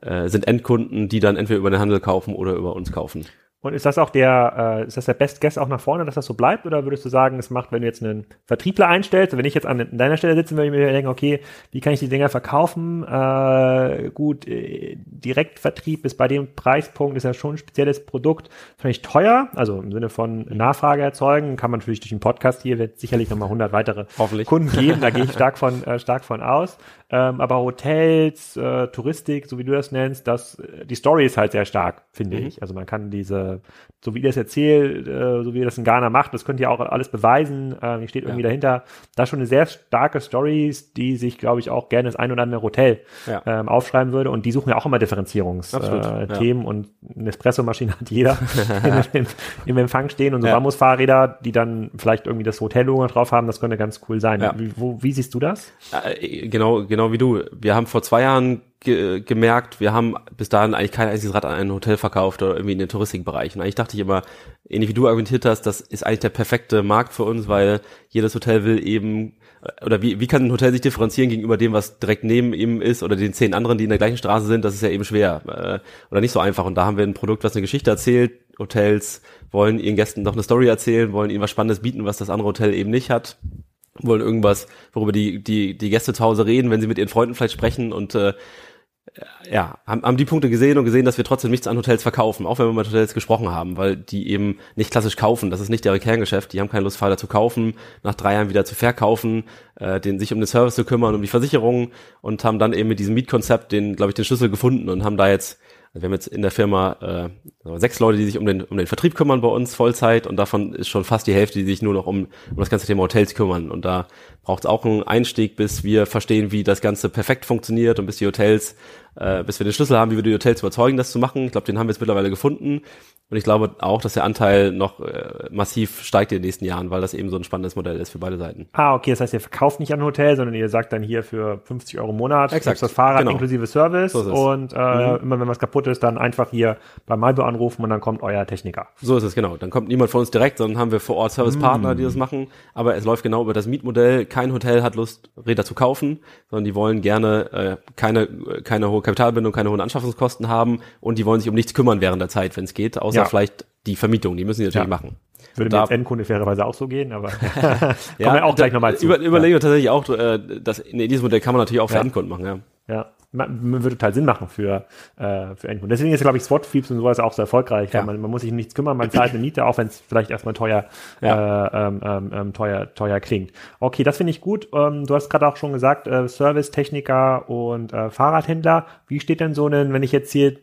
Speaker 2: äh, sind Endkunden, die dann entweder über den Handel kaufen oder über uns kaufen.
Speaker 1: Und ist das auch der, äh, ist das der Best Guess auch nach vorne, dass das so bleibt? Oder würdest du sagen, es macht, wenn du jetzt einen Vertriebler einstellst, wenn ich jetzt an deiner Stelle sitze, würde ich mir denken, okay, wie kann ich die Dinger verkaufen? Äh, gut, äh, Direktvertrieb ist bei dem Preispunkt, ist ja schon ein spezielles Produkt, vielleicht teuer, also im Sinne von Nachfrage erzeugen, kann man natürlich durch den Podcast hier, wird sicherlich nochmal 100 weitere Kunden geben, da gehe ich stark von, äh, stark von aus. Ähm, aber Hotels, äh, Touristik, so wie du das nennst, das, die Story ist halt sehr stark, finde mhm. ich. Also man kann diese, so wie ihr das erzählt, äh, so wie ihr das in Ghana macht, das könnt ihr auch alles beweisen. Äh, hier steht irgendwie ja. dahinter. Da schon eine sehr starke Story, die sich, glaube ich, auch gerne das ein oder andere Hotel ja. ähm, aufschreiben würde. Und die suchen ja auch immer Differenzierungsthemen äh, ja. und eine Espresso-Maschine hat jeder im, im, Empfang stehen und so ja. Bambusfahrräder, die dann vielleicht irgendwie das Hotel-Logo drauf haben, das könnte ganz cool sein. Wie, wo, wie siehst du das?
Speaker 2: Äh, genau, genau genau wie du. Wir haben vor zwei Jahren ge gemerkt, wir haben bis dahin eigentlich kein einziges Rad an ein Hotel verkauft oder irgendwie in den Touristikbereich. Und eigentlich dachte ich immer, ähnlich wie du argumentiert hast, das ist eigentlich der perfekte Markt für uns, weil jedes Hotel will eben oder wie, wie kann ein Hotel sich differenzieren gegenüber dem, was direkt neben ihm ist oder den zehn anderen, die in der gleichen Straße sind, das ist ja eben schwer äh, oder nicht so einfach. Und da haben wir ein Produkt, was eine Geschichte erzählt. Hotels wollen ihren Gästen noch eine Story erzählen, wollen ihnen was Spannendes bieten, was das andere Hotel eben nicht hat wollen irgendwas, worüber die, die, die Gäste zu Hause reden, wenn sie mit ihren Freunden vielleicht sprechen und äh, ja, haben, haben die Punkte gesehen und gesehen, dass wir trotzdem nichts an Hotels verkaufen, auch wenn wir mit Hotels gesprochen haben, weil die eben nicht klassisch kaufen. Das ist nicht deren Kerngeschäft. Die haben keine Lust, Fahrräder zu kaufen, nach drei Jahren wieder zu verkaufen, äh, den, sich um den Service zu kümmern, um die Versicherung und haben dann eben mit diesem Mietkonzept den, glaube ich, den Schlüssel gefunden und haben da jetzt also wir haben jetzt in der Firma äh, sechs Leute, die sich um den, um den Vertrieb kümmern bei uns Vollzeit und davon ist schon fast die Hälfte, die sich nur noch um, um das ganze Thema Hotels kümmern. Und da braucht es auch einen Einstieg, bis wir verstehen, wie das Ganze perfekt funktioniert und bis die Hotels, äh, bis wir den Schlüssel haben, wie wir die Hotels überzeugen, das zu machen. Ich glaube, den haben wir jetzt mittlerweile gefunden. Und ich glaube auch, dass der Anteil noch äh, massiv steigt in den nächsten Jahren, weil das eben so ein spannendes Modell ist für beide Seiten.
Speaker 1: Ah, okay. Das heißt, ihr verkauft nicht an ein Hotel, sondern ihr sagt dann hier für 50 Euro im Monat
Speaker 2: Exakt.
Speaker 1: das Fahrrad
Speaker 2: Genau.
Speaker 1: inklusive Service
Speaker 2: So
Speaker 1: und äh,
Speaker 2: Mhm.
Speaker 1: immer wenn was kaputt ist, dann einfach hier bei Malbo anrufen und dann kommt euer Techniker.
Speaker 2: So ist es, genau. Dann kommt niemand von uns direkt, sondern haben wir vor Ort Servicepartner, die das machen. Aber es läuft genau über das Mietmodell. Kein Hotel hat Lust, Räder zu kaufen, sondern die wollen gerne äh, keine, keine hohe Kapitalbindung, keine hohen Anschaffungskosten haben und die wollen sich um nichts kümmern während der Zeit, wenn es geht, außer
Speaker 1: Ja.
Speaker 2: Vielleicht die Vermietung. Die müssen die natürlich
Speaker 1: Ja.
Speaker 2: machen.
Speaker 1: Würde
Speaker 2: Da-
Speaker 1: mir als Endkunde fairerweise auch so gehen, aber kommen wir auch gleich nochmal zu.
Speaker 2: Über, überlegen wir tatsächlich auch, äh, dass nee, dieses Modell kann man natürlich auch für
Speaker 1: Ja.
Speaker 2: Endkunden machen, ja.
Speaker 1: Ja, ma- ma- würde total Sinn machen für, äh, für Endkunden. Deswegen ist, glaube ich, SWAT und sowas auch so erfolgreich.
Speaker 2: Ja.
Speaker 1: Man, man muss sich um nichts kümmern, man zahlt eine Miete, auch wenn es vielleicht erstmal teuer,
Speaker 2: Ja.
Speaker 1: äh, ähm, ähm, ähm, teuer, teuer klingt. Okay, das finde ich gut. Ähm, du hast gerade auch schon gesagt, äh, Service, Techniker und äh, Fahrradhändler. Wie steht denn so ein, wenn ich jetzt hier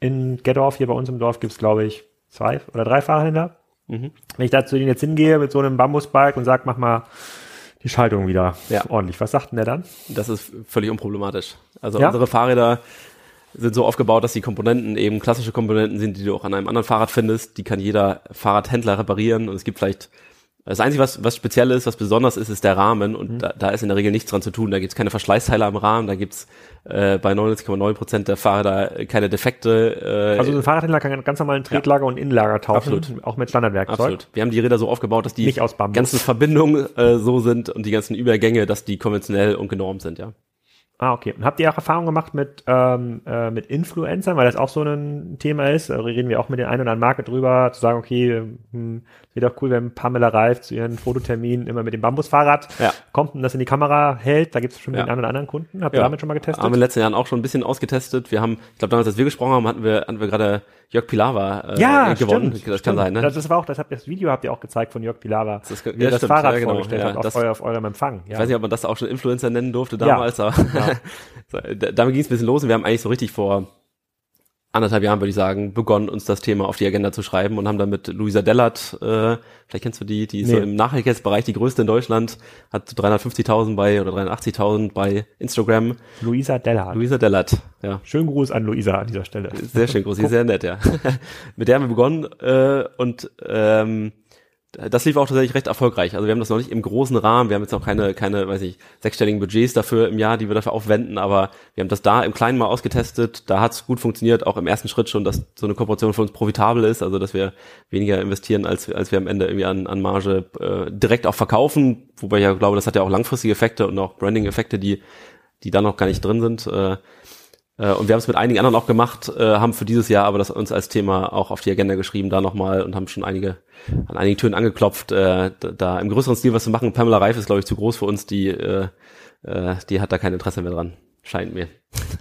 Speaker 1: in Gettorf, hier bei uns im Dorf, gibt's glaube ich, zwei oder drei Fahrradhändler?
Speaker 2: Mhm.
Speaker 1: Wenn ich da zu denen jetzt hingehe mit so einem Bambusbike und sag, mach mal die Schaltung wieder
Speaker 2: Ja.
Speaker 1: ordentlich. Was sagt denn der dann?
Speaker 2: Das ist völlig unproblematisch. Also
Speaker 1: Ja?
Speaker 2: unsere Fahrräder sind so aufgebaut, dass die Komponenten eben klassische Komponenten sind, die du auch an einem anderen Fahrrad findest. Die kann jeder Fahrradhändler reparieren und es gibt vielleicht das Einzige, was, was speziell ist, was besonders ist, ist der Rahmen und
Speaker 1: Mhm.
Speaker 2: da, da ist in der Regel nichts dran zu tun. Da gibt's keine Verschleißteile am Rahmen, da gibt's äh, bei 99,9 Prozent der Fahrräder keine Defekte. Äh,
Speaker 1: Also so ein Fahrradhändler kann ganz normal ein Tretlager und Innenlager tauschen,
Speaker 2: Absolut.
Speaker 1: auch mit Standardwerkzeug.
Speaker 2: Absolut. Wir haben die Räder so aufgebaut, dass die ganzen Verbindungen äh, so sind und die ganzen Übergänge, dass die konventionell und genormt sind, ja.
Speaker 1: Ah, okay. Und habt ihr auch Erfahrung gemacht mit, ähm, äh, mit Influencern, weil das auch so ein Thema ist? Da reden wir auch mit den einen oder anderen Marke drüber, zu sagen, okay, hm, wäre doch cool, wenn Pamela Reif zu ihren Fototerminen immer mit dem Bambusfahrrad
Speaker 2: Ja.
Speaker 1: kommt und das in die Kamera hält. Da gibt es schon
Speaker 2: Ja.
Speaker 1: den einen oder anderen Kunden. Habt ihr
Speaker 2: Ja.
Speaker 1: damit schon mal getestet?
Speaker 2: Haben wir in den letzten Jahren auch schon ein bisschen ausgetestet. Wir haben, ich glaube damals, als wir gesprochen haben, hatten wir, hatten wir gerade Jörg Pilawa äh,
Speaker 1: ja,
Speaker 2: gewonnen.
Speaker 1: stimmt,
Speaker 2: das
Speaker 1: stimmt.
Speaker 2: kann sein, ne?
Speaker 1: Das, das war auch, das, habt, das Video habt ihr auch gezeigt von Jörg Pilawa,
Speaker 2: Das-
Speaker 1: wie
Speaker 2: ja,
Speaker 1: das
Speaker 2: stimmt,
Speaker 1: Fahrrad
Speaker 2: ja, genau,
Speaker 1: vorgestellt
Speaker 2: ja,
Speaker 1: hat auf,
Speaker 2: das-
Speaker 1: auf eurem Empfang. Ja.
Speaker 2: Ich weiß nicht, ob man das auch schon Influencer nennen durfte damals, aber so, da- damit ging es ein bisschen los und wir haben eigentlich so richtig vor anderthalb Jahren, würde ich sagen, begonnen, uns das Thema auf die Agenda zu schreiben und haben dann mit Luisa Dellert, äh, vielleicht kennst du die, die ist so
Speaker 1: Nee.
Speaker 2: im Nachhaltigkeitsbereich die größte in Deutschland, hat 350.000 bei oder 380.000 bei Instagram.
Speaker 1: Luisa Dellhardt.
Speaker 2: Luisa Dellert, ja.
Speaker 1: Schönen Gruß an Luisa an dieser Stelle.
Speaker 2: Sehr schön groß, sie ist sehr nett, ja. Mit der haben wir begonnen äh, und ähm, das lief auch tatsächlich recht erfolgreich. Also wir haben das noch nicht im großen Rahmen, wir haben jetzt noch keine, keine, weiß ich, sechsstelligen Budgets dafür im Jahr, die wir dafür aufwenden, aber wir haben das da im Kleinen mal ausgetestet, da hat es gut funktioniert, auch im ersten Schritt schon, dass so eine Kooperation für uns profitabel ist, also dass wir weniger investieren, als, als wir am Ende irgendwie an, an Marge äh, direkt auch verkaufen, wobei ich ja glaube, das hat ja auch langfristige Effekte und auch Branding-Effekte, die, die da noch gar nicht drin sind. Äh, Und wir haben es mit einigen anderen auch gemacht, äh, haben für dieses Jahr aber das uns als Thema auch auf die Agenda geschrieben, da nochmal und haben schon einige an einigen Türen angeklopft, äh, da, im größeren Stil was zu machen. Pamela Reif ist, glaube ich, zu groß für uns, die, äh, äh, die hat da kein Interesse mehr dran, scheint mir.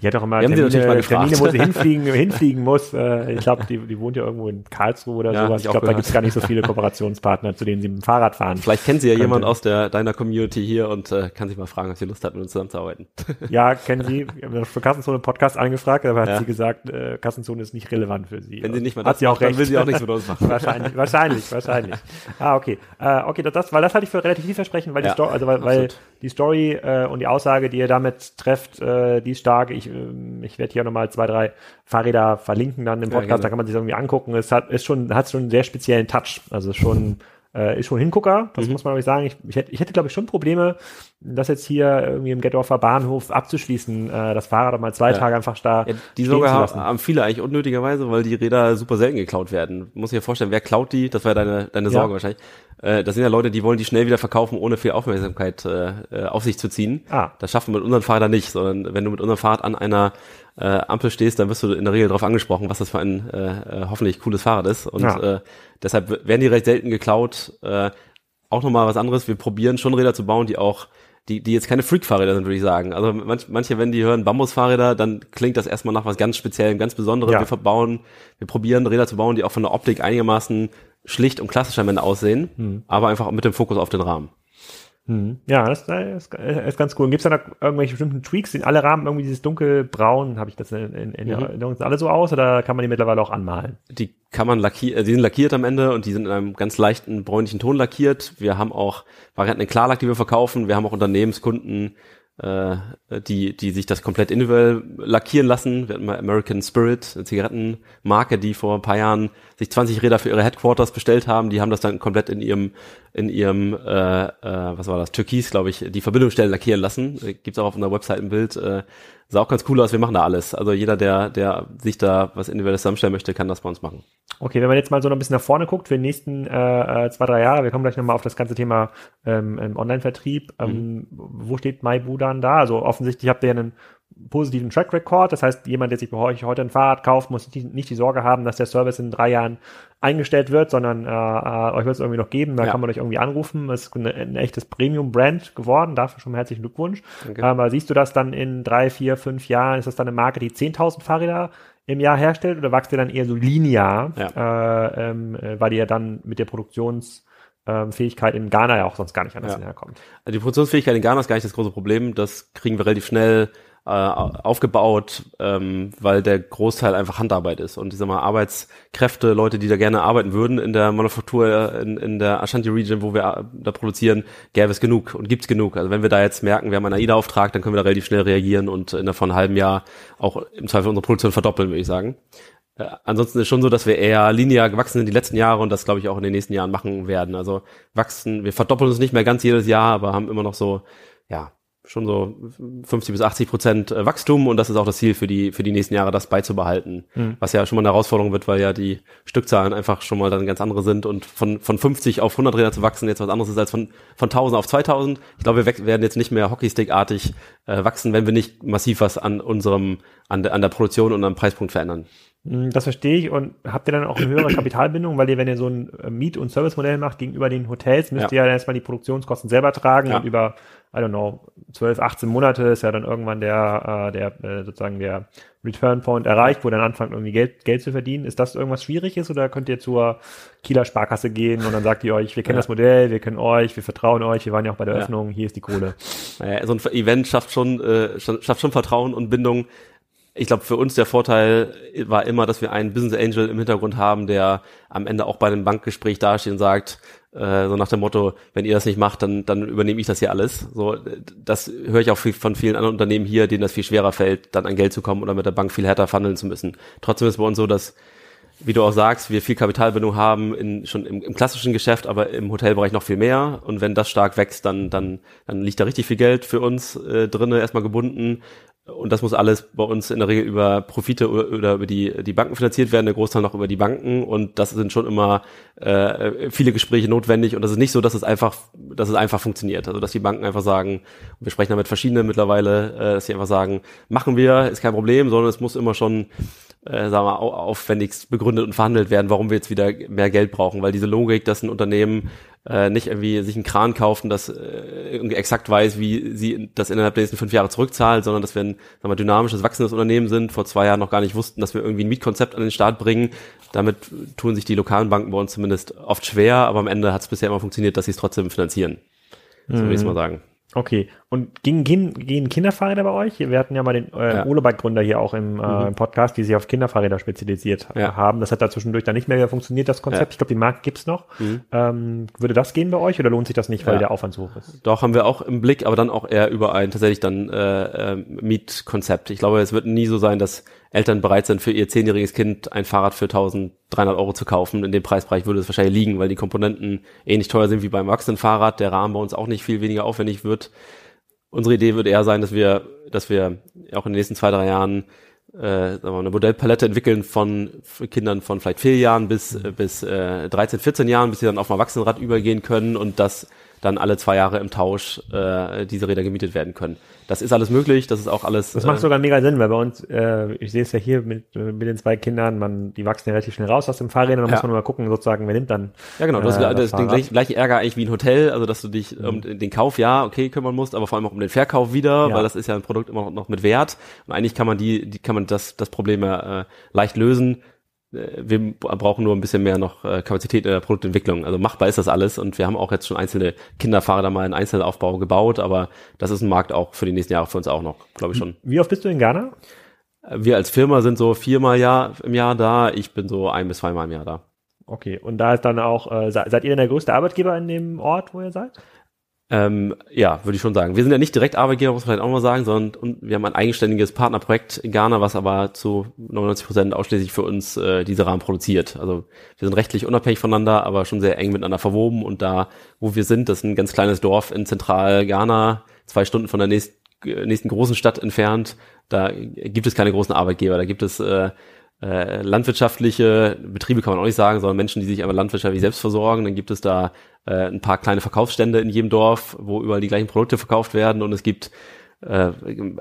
Speaker 1: Die hat auch immer
Speaker 2: sie
Speaker 1: Termine,
Speaker 2: gefragt.
Speaker 1: Termine, wo sie hinfliegen, hinfliegen muss. Äh, Ich glaube, die, die wohnt ja irgendwo in Karlsruhe oder
Speaker 2: Ja,
Speaker 1: sowas.
Speaker 2: ich
Speaker 1: Ich
Speaker 2: auch
Speaker 1: glaube, da gibt es gar nicht so viele Kooperationspartner, zu denen sie mit dem Fahrrad fahren.
Speaker 2: Vielleicht kennt sie ja
Speaker 1: Könnte.
Speaker 2: jemand aus der deiner Community hier und äh, kann sich mal fragen, ob sie Lust hat, mit uns zusammenzuarbeiten.
Speaker 1: Ja, kennen Sie. Wir haben für Kassenzone Podcast angefragt, aber hat
Speaker 2: Ja.
Speaker 1: sie gesagt, äh, Kassenzone ist nicht relevant für sie.
Speaker 2: Wenn sie nicht mal
Speaker 1: hat
Speaker 2: das
Speaker 1: sie auch
Speaker 2: macht, dann
Speaker 1: recht.
Speaker 2: will sie auch nichts mit uns machen.
Speaker 1: wahrscheinlich, wahrscheinlich, wahrscheinlich. Ah, okay. Äh, okay, das, das, weil das halte ich für relativ vielversprechend, weil die
Speaker 2: Ja,
Speaker 1: Story, also weil, weil. Die Story äh, und die Aussage, die ihr damit trefft, äh, die ist stark. Ich, ähm, ich werde hier nochmal zwei, drei Fahrräder verlinken dann im
Speaker 2: Ja,
Speaker 1: Podcast,
Speaker 2: gerne.
Speaker 1: da kann man sich irgendwie angucken. Es hat ist schon, hat schon einen sehr speziellen Touch. Also schon äh, ist schon Hingucker, das mhm. muss man ich sagen. Ich, ich hätte, ich hätte glaube ich schon Probleme, das jetzt hier irgendwie im Gettorfer Bahnhof abzuschließen, äh, das Fahrrad mal zwei ja. Tage einfach da. Ja,
Speaker 2: die sogar haben viele eigentlich unnötigerweise, weil die Räder super selten geklaut werden. Muss ich dir vorstellen, wer klaut die? Das war deine, deine Sorge ja. wahrscheinlich. Äh, das sind ja Leute, die wollen die schnell wieder verkaufen, ohne viel Aufmerksamkeit äh, äh auf sich zu ziehen. Ah. Das schaffen wir mit unseren Fahrrädern nicht, sondern wenn du mit unserem Fahrrad an einer äh, Ampel stehst, dann wirst du in der Regel darauf angesprochen, was das für ein äh, äh, hoffentlich cooles Fahrrad ist. Und ja. äh, deshalb werden die recht selten geklaut. Äh, auch nochmal was anderes, wir probieren schon Räder zu bauen, die auch die, die jetzt keine Freak-Fahrräder sind, würde ich sagen. Also manch, manche, wenn die hören Bambus-Fahrräder, dann klingt das erstmal nach was ganz Speziellem, ganz Besonderem. Ja. Wir verbauen, wir probieren Räder zu bauen, die auch von der Optik einigermaßen schlicht und klassisch am Ende aussehen, hm. aber einfach mit dem Fokus auf den Rahmen.
Speaker 1: Hm. Ja, das ist, ist ganz cool. Gibt es da noch irgendwelche bestimmten Tweaks? Sind alle Rahmen irgendwie dieses dunkelbraun? Habe ich das in, in, in mhm. Erinnerung? alle so aus oder kann man die mittlerweile auch anmalen?
Speaker 2: Die kann man lackieren, äh, die sind lackiert am Ende und die sind in einem ganz leichten bräunlichen Ton lackiert. Wir haben auch Varianten in Klarlack, die wir verkaufen. Wir haben auch Unternehmenskunden, äh, die, die sich das komplett individuell lackieren lassen. Wir hatten mal American Spirit, eine Zigarettenmarke, die vor ein paar Jahren sich 20 Räder für ihre Headquarters bestellt haben. Die haben das dann komplett in ihrem, in ihrem, äh, äh, was war das, Türkis, glaube ich, die Verbindungsstellen lackieren lassen. Gibt's auch auf unserer Website ein Bild. Äh, sah auch ganz cool aus, wir machen da alles. Also jeder, der, der sich da was individuelles zusammenstellen möchte, kann das bei uns machen.
Speaker 1: Okay, wenn man jetzt mal so noch ein bisschen nach vorne guckt für die nächsten äh, äh zwei, drei Jahre, wir kommen gleich nochmal auf das ganze Thema ähm, Online-Vertrieb. Ähm, mhm. Wo steht MyBoo dann da? Also offensichtlich habt ihr ja einen positiven Track Record. Das heißt, jemand, der sich bei euch heute ein Fahrrad kauft, muss nicht die Sorge haben, dass der Service in drei Jahren eingestellt wird, sondern äh, äh, euch wird es irgendwie noch geben. Da ja. kann man euch irgendwie anrufen. Es ist ein, ein echtes Premium-Brand geworden. Dafür schon mal herzlichen Glückwunsch. Okay. Aber siehst du das dann in drei, vier, fünf Jahren? Ist das dann eine Marke, die 10.000 Fahrräder im Jahr herstellt oder wächst ihr dann eher so linear, ja. äh, ähm, äh, weil ihr dann mit der Produktionsfähigkeit in Ghana ja auch sonst gar nicht anders ja. hinkommt.
Speaker 2: Also die Produktionsfähigkeit in Ghana ist gar nicht das große Problem. Das kriegen wir relativ schnell äh, aufgebaut, ähm, weil der Großteil einfach Handarbeit ist. Und ich sag mal, Arbeitskräfte, Leute, die da gerne arbeiten würden in der Manufaktur, in, in der Ashanti Region, wo wir äh, da produzieren, gäbe es genug und gibt's genug. Also wenn wir da jetzt merken, wir haben einen AIDA-Auftrag, dann können wir da relativ schnell reagieren und in von einem halben Jahr auch im Zweifel unsere Produktion verdoppeln, würde ich sagen. Äh, ansonsten ist schon so, dass wir eher linear gewachsen sind die letzten Jahre und das glaube ich auch in den nächsten Jahren machen werden. Also wachsen, wir verdoppeln uns nicht mehr ganz jedes Jahr, aber haben immer noch so, ja, schon so 50 bis 80 Prozent äh, Wachstum und das ist auch das Ziel für die für die nächsten Jahre, das beizubehalten. Mhm. Was ja schon mal eine Herausforderung wird, weil ja die Stückzahlen einfach schon mal dann ganz andere sind und von von 50 auf 100 Räder zu wachsen jetzt was anderes ist als von von 1000 auf 2000. Ich glaube, wir werden jetzt nicht mehr Hockeystick-artig äh, wachsen, wenn wir nicht massiv was an unserem an der, an der Produktion und am Preispunkt verändern.
Speaker 1: Hm, das verstehe ich. Und habt ihr dann auch eine höhere Kapitalbindung, weil ihr, wenn ihr so ein äh, Miet- und Servicemodell macht gegenüber den Hotels, müsst ja. ihr ja erstmal die Produktionskosten selber tragen ja. und über I don't know, 12, 18 Monate ist ja dann irgendwann der, äh, der äh, sozusagen der Return Point erreicht, wo dann anfangen irgendwie Geld, Geld zu verdienen. Ist das irgendwas Schwieriges oder könnt ihr zur Kieler Sparkasse gehen und dann sagt ihr euch, wir kennen ja. das Modell, wir kennen euch, wir vertrauen euch, wir waren ja auch bei der Öffnung, hier ist die Kohle.
Speaker 2: Naja, so ein Event schafft schon, äh, schafft schon Vertrauen und Bindung ich glaube, für uns der Vorteil war immer, dass wir einen Business Angel im Hintergrund haben, der am Ende auch bei einem Bankgespräch dasteht und sagt, äh, so nach dem Motto, wenn ihr das nicht macht, dann, dann übernehme ich das hier alles. So, das höre ich auch viel, von vielen anderen Unternehmen hier, denen das viel schwerer fällt, dann an Geld zu kommen oder mit der Bank viel härter verhandeln zu müssen. Trotzdem ist bei uns so, dass wie du auch sagst, wir viel Kapitalbindung haben in, schon im, im klassischen Geschäft, aber im Hotelbereich noch viel mehr. Und wenn das stark wächst, dann, dann, dann liegt da richtig viel Geld für uns äh, drinnen erstmal gebunden. Und das muss alles bei uns in der Regel über Profite oder über die, die Banken finanziert werden, der Großteil noch über die Banken. Und das sind schon immer äh, viele Gespräche notwendig. Und das ist nicht so, dass es einfach, dass es einfach funktioniert. Also dass die Banken einfach sagen, wir sprechen da mit verschiedenen mittlerweile, äh, dass sie einfach sagen, machen wir, ist kein Problem, sondern es muss immer schon äh, sagen wir, aufwendigst begründet und verhandelt werden, warum wir jetzt wieder mehr Geld brauchen, weil diese Logik, dass ein Unternehmen äh, nicht irgendwie sich einen Kran kaufen, das äh, irgendwie exakt weiß, wie sie das innerhalb der nächsten fünf Jahre zurückzahlt, sondern dass wir ein sagen wir, dynamisches, wachsendes Unternehmen sind, vor zwei Jahren noch gar nicht wussten, dass wir irgendwie ein Mietkonzept an den Start bringen. Damit tun sich die lokalen Banken bei uns zumindest oft schwer, aber am Ende hat es bisher immer funktioniert, dass sie es trotzdem finanzieren. So mhm. würde ich es mal sagen.
Speaker 1: Okay. Und gehen, gehen, gehen Kinderfahrräder bei euch? Wir hatten ja mal den äh, ja. Olebike-Gründer hier auch im, äh, mhm. Podcast, die sich auf Kinderfahrräder spezialisiert ja. haben. Das hat da zwischendurch dann nicht mehr funktioniert, das Konzept. Ja. Ich glaube, die Marke gibt's noch. Mhm. Ähm, würde das gehen bei euch oder lohnt sich das nicht, weil der Aufwand so hoch ist?
Speaker 2: Doch, haben wir auch im Blick, aber dann auch eher über ein tatsächlich dann äh, äh, Mietkonzept. Ich glaube, es wird nie so sein, dass Eltern bereit sind, für ihr zehnjähriges Kind ein Fahrrad für 1300 Euro zu kaufen. In dem Preisbereich würde es wahrscheinlich liegen, weil die Komponenten ähnlich teuer sind wie beim Erwachsenenfahrrad, der Rahmen bei uns auch nicht viel weniger aufwendig wird. Unsere Idee wird eher sein, dass wir, dass wir auch in den nächsten zwei, drei Jahren äh, eine Modellpalette entwickeln von Kindern von vielleicht vier Jahren bis, äh, bis äh, 13, 14 Jahren, bis sie dann auf ein Erwachsenenrad übergehen können und das dann alle zwei Jahre im Tausch äh, diese Räder gemietet werden können. Das ist alles möglich, das ist auch alles.
Speaker 1: Das macht äh, sogar mega Sinn, weil bei uns, äh, ich sehe es ja hier mit, mit den zwei Kindern, man, die wachsen ja relativ schnell raus aus dem Fahrrädern, dann ja. muss man mal gucken, sozusagen, wer nimmt dann.
Speaker 2: Ja, genau, du hast äh, das, den gleich, gleichen Ärger eigentlich wie ein Hotel, also dass du dich mhm. um den Kauf ja, okay, kümmern musst, aber vor allem auch um den Verkauf wieder, ja. weil das ist ja ein Produkt immer noch mit Wert. Und eigentlich kann man die, die kann man das, das Problem ja äh, leicht lösen wir brauchen nur ein bisschen mehr noch äh, Kapazität in der Produktentwicklung. Also machbar ist das alles und wir haben auch jetzt schon einzelne Kinderfahrer mal in Einzelaufbau gebaut, aber das ist ein Markt auch für die nächsten Jahre für uns auch noch, glaube ich schon.
Speaker 1: Wie oft bist du in Ghana?
Speaker 2: Wir als Firma sind so viermal Jahr, im Jahr da, ich bin so ein bis zweimal im Jahr da.
Speaker 1: Okay, und da ist dann auch, äh, seid ihr denn der größte Arbeitgeber in dem Ort, wo ihr seid?
Speaker 2: Ähm, ja, würde ich schon sagen. Wir sind ja nicht direkt Arbeitgeber, muss man vielleicht auch mal sagen, sondern wir haben ein eigenständiges Partnerprojekt in Ghana, was aber zu 99 Prozent ausschließlich für uns äh, diese Rahmen produziert. Also wir sind rechtlich unabhängig voneinander, aber schon sehr eng miteinander verwoben und da, wo wir sind, das ist ein ganz kleines Dorf in Zentral-Ghana, zwei Stunden von der nächsten, nächsten großen Stadt entfernt. Da gibt es keine großen Arbeitgeber, da gibt es äh, äh, landwirtschaftliche Betriebe kann man auch nicht sagen, sondern Menschen, die sich aber landwirtschaftlich selbst versorgen. Dann gibt es da äh, ein paar kleine Verkaufsstände in jedem Dorf, wo überall die gleichen Produkte verkauft werden und es gibt äh,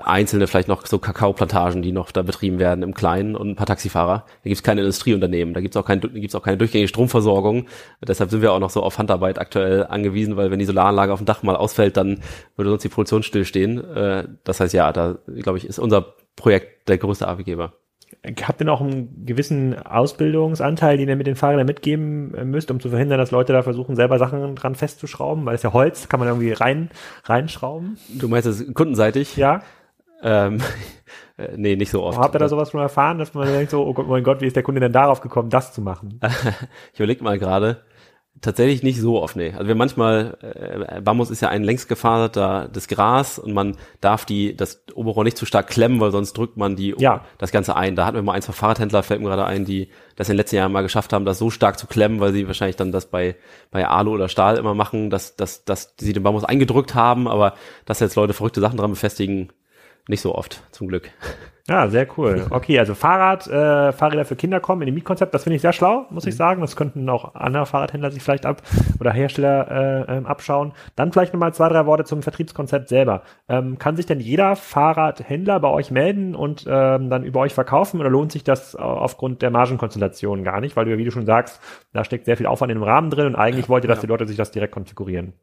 Speaker 2: einzelne vielleicht noch so Kakaoplantagen, die noch da betrieben werden im Kleinen und ein paar Taxifahrer. Da gibt es keine Industrieunternehmen, da gibt es auch, kein, gibt's auch keine durchgängige Stromversorgung. Deshalb sind wir auch noch so auf Handarbeit aktuell angewiesen, weil wenn die Solaranlage auf dem Dach mal ausfällt, dann würde sonst die Produktion stillstehen. Äh, das heißt ja, da glaube ich, ist unser Projekt der größte Arbeitgeber.
Speaker 1: Habt ihr noch einen gewissen Ausbildungsanteil, den ihr mit den Fahrrädern mitgeben äh, müsst, um zu verhindern, dass Leute da versuchen, selber Sachen dran festzuschrauben? Weil es ja Holz, kann man irgendwie rein, reinschrauben.
Speaker 2: Du meinst das kundenseitig?
Speaker 1: Ja.
Speaker 2: Ähm, äh, nee, nicht so oft.
Speaker 1: Habt ihr da sowas schon erfahren, dass man denkt so, oh Gott, mein Gott, wie ist der Kunde denn darauf gekommen, das zu machen?
Speaker 2: ich überleg mal gerade. Tatsächlich nicht so oft, nee. Also wir manchmal, äh, Bambus ist ja ein längst gefaserter das Gras und man darf die, das Oberrohr nicht zu stark klemmen, weil sonst drückt man die,
Speaker 1: ja.
Speaker 2: das Ganze ein. Da hatten wir mal ein, zwei Fahrradhändler, fällt mir gerade ein, die das in den letzten Jahren mal geschafft haben, das so stark zu klemmen, weil sie wahrscheinlich dann das bei, bei Alu oder Stahl immer machen, dass, dass, dass sie den Bambus eingedrückt haben, aber dass jetzt Leute verrückte Sachen dran befestigen, nicht so oft, zum Glück.
Speaker 1: Ja, sehr cool. Okay, also Fahrrad, äh, Fahrräder für Kinder kommen in dem Mietkonzept, das finde ich sehr schlau, muss ich mhm. sagen. Das könnten auch andere Fahrradhändler sich vielleicht ab oder Hersteller äh, ähm, abschauen. Dann vielleicht nochmal zwei, drei Worte zum Vertriebskonzept selber. Ähm, kann sich denn jeder Fahrradhändler bei euch melden und ähm, dann über euch verkaufen oder lohnt sich das aufgrund der Margenkonstellation gar nicht? Weil du, wie du schon sagst, da steckt sehr viel Aufwand in dem Rahmen drin und eigentlich ja, wollt ihr, dass ja. die Leute sich das direkt konfigurieren.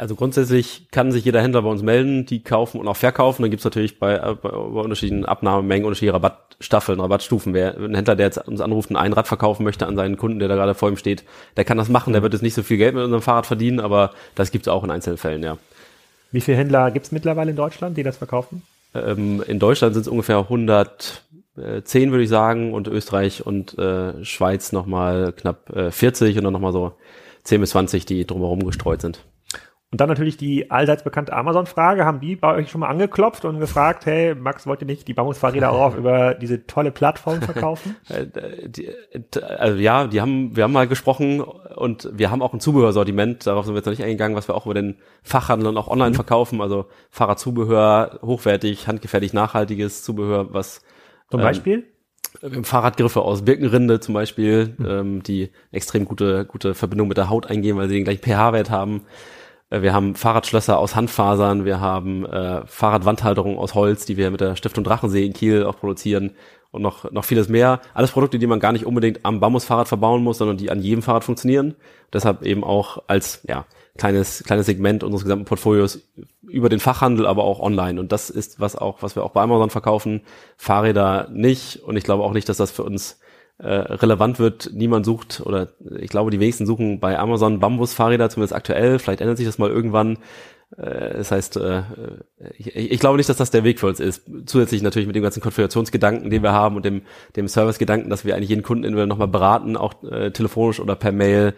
Speaker 2: Also grundsätzlich kann sich jeder Händler bei uns melden, die kaufen und auch verkaufen. Dann gibt's natürlich bei, äh, bei, bei unterschiedlichen Abnahmemengen unterschiedliche Rabattstaffeln, Rabattstufen. Wer ein Händler, der jetzt uns anruft und ein Rad verkaufen möchte an seinen Kunden, der da gerade vor ihm steht, der kann das machen. Der wird jetzt nicht so viel Geld mit unserem Fahrrad verdienen, aber das gibt's auch in einzelnen Fällen, ja.
Speaker 1: Wie viele Händler gibt's mittlerweile in Deutschland, die das verkaufen?
Speaker 2: Ähm, in Deutschland sind es ungefähr 110, würde ich sagen, und Österreich und äh, Schweiz nochmal knapp äh, 40 und dann nochmal so 10 bis 20, die drumherum gestreut sind.
Speaker 1: Und dann natürlich die allseits bekannte Amazon-Frage. Haben die bei euch schon mal angeklopft und gefragt, hey, Max, wollt ihr nicht die Bambusfahrräder auch über diese tolle Plattform verkaufen?
Speaker 2: Äh, also ja, die haben, wir haben mal gesprochen und wir haben auch ein Zubehörsortiment, darauf sind wir jetzt noch nicht eingegangen, was wir auch über den Fachhandel und auch online mhm. verkaufen. Also Fahrradzubehör, hochwertig, handgefertigt, nachhaltiges Zubehör, was
Speaker 1: Zum Beispiel?
Speaker 2: Ähm, Fahrradgriffe aus Birkenrinde zum Beispiel, mhm. ähm, die extrem gute, gute Verbindung mit der Haut eingehen, weil sie den gleichen pH-Wert haben. Äh, wir haben Fahrradschlösser aus Handfasern, wir haben äh, Fahrradwandhalterungen aus Holz, die wir mit der Stiftung Drachensee in Kiel auch produzieren und noch, noch vieles mehr. Alles Produkte, die man gar nicht unbedingt am Bambusfahrrad verbauen muss, sondern die an jedem Fahrrad funktionieren. Deshalb eben auch als ja, kleines, kleines Segment unseres gesamten Portfolios über den Fachhandel, aber auch online. Und das ist was auch, was wir auch bei Amazon verkaufen. Fahrräder nicht. Und ich glaube auch nicht, dass das für uns relevant wird. Niemand sucht oder ich glaube, die wenigsten suchen bei Amazon Bambus-Fahrräder, zumindest aktuell. Vielleicht ändert sich das mal irgendwann. Äh, das heißt, äh, ich, ich glaube nicht, dass das der Weg für uns ist. Zusätzlich natürlich mit dem ganzen Konfigurationsgedanken, den wir haben und dem, dem Service-Gedanken, dass wir eigentlich jeden Kunden entweder nochmal beraten, auch äh, telefonisch oder per Mail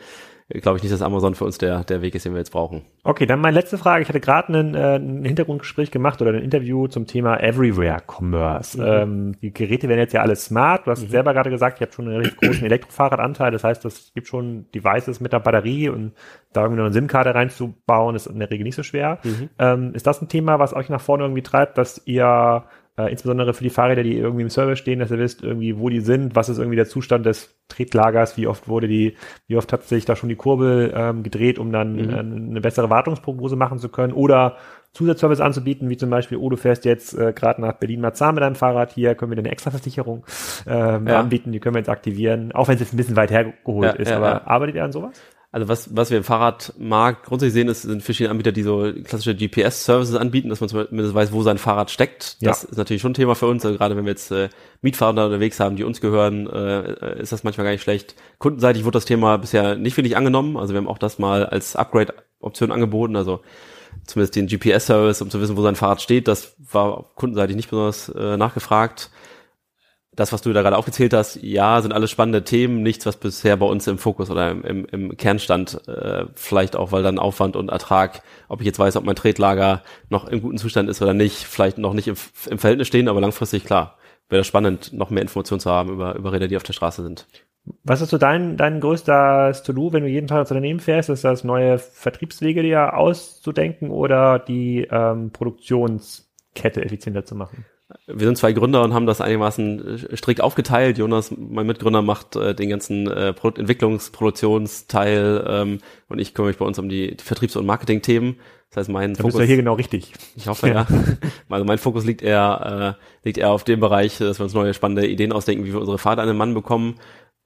Speaker 2: glaube ich nicht, dass Amazon für uns der, der Weg ist, den wir jetzt brauchen.
Speaker 1: Okay, dann meine letzte Frage. Ich hatte gerade ein, äh, ein Hintergrundgespräch gemacht oder ein Interview zum Thema Everywhere Commerce. Mhm. Ähm, die Geräte werden jetzt ja alle smart. Du hast mhm. selber gerade gesagt, ich habe schon einen recht großen Elektrofahrradanteil. Das heißt, es gibt schon Devices mit der Batterie und da irgendwie noch eine SIM-Karte reinzubauen, ist in der Regel nicht so schwer. Mhm. Ähm, ist das ein Thema, was euch nach vorne irgendwie treibt, dass ihr äh, insbesondere für die Fahrräder, die irgendwie im Service stehen, dass ihr wisst, irgendwie, wo die sind, was ist irgendwie der Zustand des Tretlagers, wie oft wurde die, wie oft hat sich da schon die Kurbel ähm, gedreht, um dann mhm. äh, eine bessere Wartungsprognose machen zu können oder Zusatzservice anzubieten, wie zum Beispiel, oh, du fährst jetzt äh, gerade nach Berlin-Marzahn mit deinem Fahrrad, hier können wir dir eine Extraversicherung ähm, ja. anbieten, die können wir jetzt aktivieren, auch wenn es jetzt ein bisschen weit hergeholt ja, ist, ja, aber arbeitet ihr an sowas?
Speaker 2: Also was, was wir im Fahrradmarkt grundsätzlich sehen, ist, sind verschiedene Anbieter, die so klassische GPS-Services anbieten, dass man zumindest weiß, wo sein Fahrrad steckt. Das ja. ist natürlich schon ein Thema für uns. Also gerade wenn wir jetzt äh, Mietfahrer unterwegs haben, die uns gehören, äh, ist das manchmal gar nicht schlecht. Kundenseitig wurde das Thema bisher nicht wirklich angenommen. Also wir haben auch das mal als Upgrade-Option angeboten. Also zumindest den GPS-Service, um zu wissen, wo sein Fahrrad steht. Das war kundenseitig nicht besonders äh, nachgefragt das, was du da gerade aufgezählt hast, ja, sind alles spannende Themen, nichts, was bisher bei uns im Fokus oder im, im, im Kern stand. Äh, vielleicht auch, weil dann Aufwand und Ertrag, ob ich jetzt weiß, ob mein Tretlager noch im guten Zustand ist oder nicht, vielleicht noch nicht im, im Verhältnis stehen, aber langfristig klar. Wäre das spannend, noch mehr Informationen zu haben über, über Räder, die auf der Straße sind.
Speaker 1: Was ist so dein, dein größter To-Do, wenn du jeden Tag ins Unternehmen fährst? Ist das neue Vertriebswege dir auszudenken oder die ähm, Produktionskette effizienter zu machen?
Speaker 2: Wir sind zwei Gründer und haben das einigermaßen äh, strikt aufgeteilt. Jonas, mein Mitgründer, macht äh, den ganzen äh, Produktentwicklungs-, Produktionsteil ähm, und ich kümmere mich bei uns um die, Vertriebs- und Marketing-Themen. Das heißt, mein
Speaker 1: da Fokus. Bist du hier genau richtig.
Speaker 2: Ich hoffe, ja. ja. Also mein Fokus liegt eher, äh, liegt eher auf dem Bereich, dass wir uns neue spannende Ideen ausdenken, wie wir unsere Fahrt an den Mann bekommen,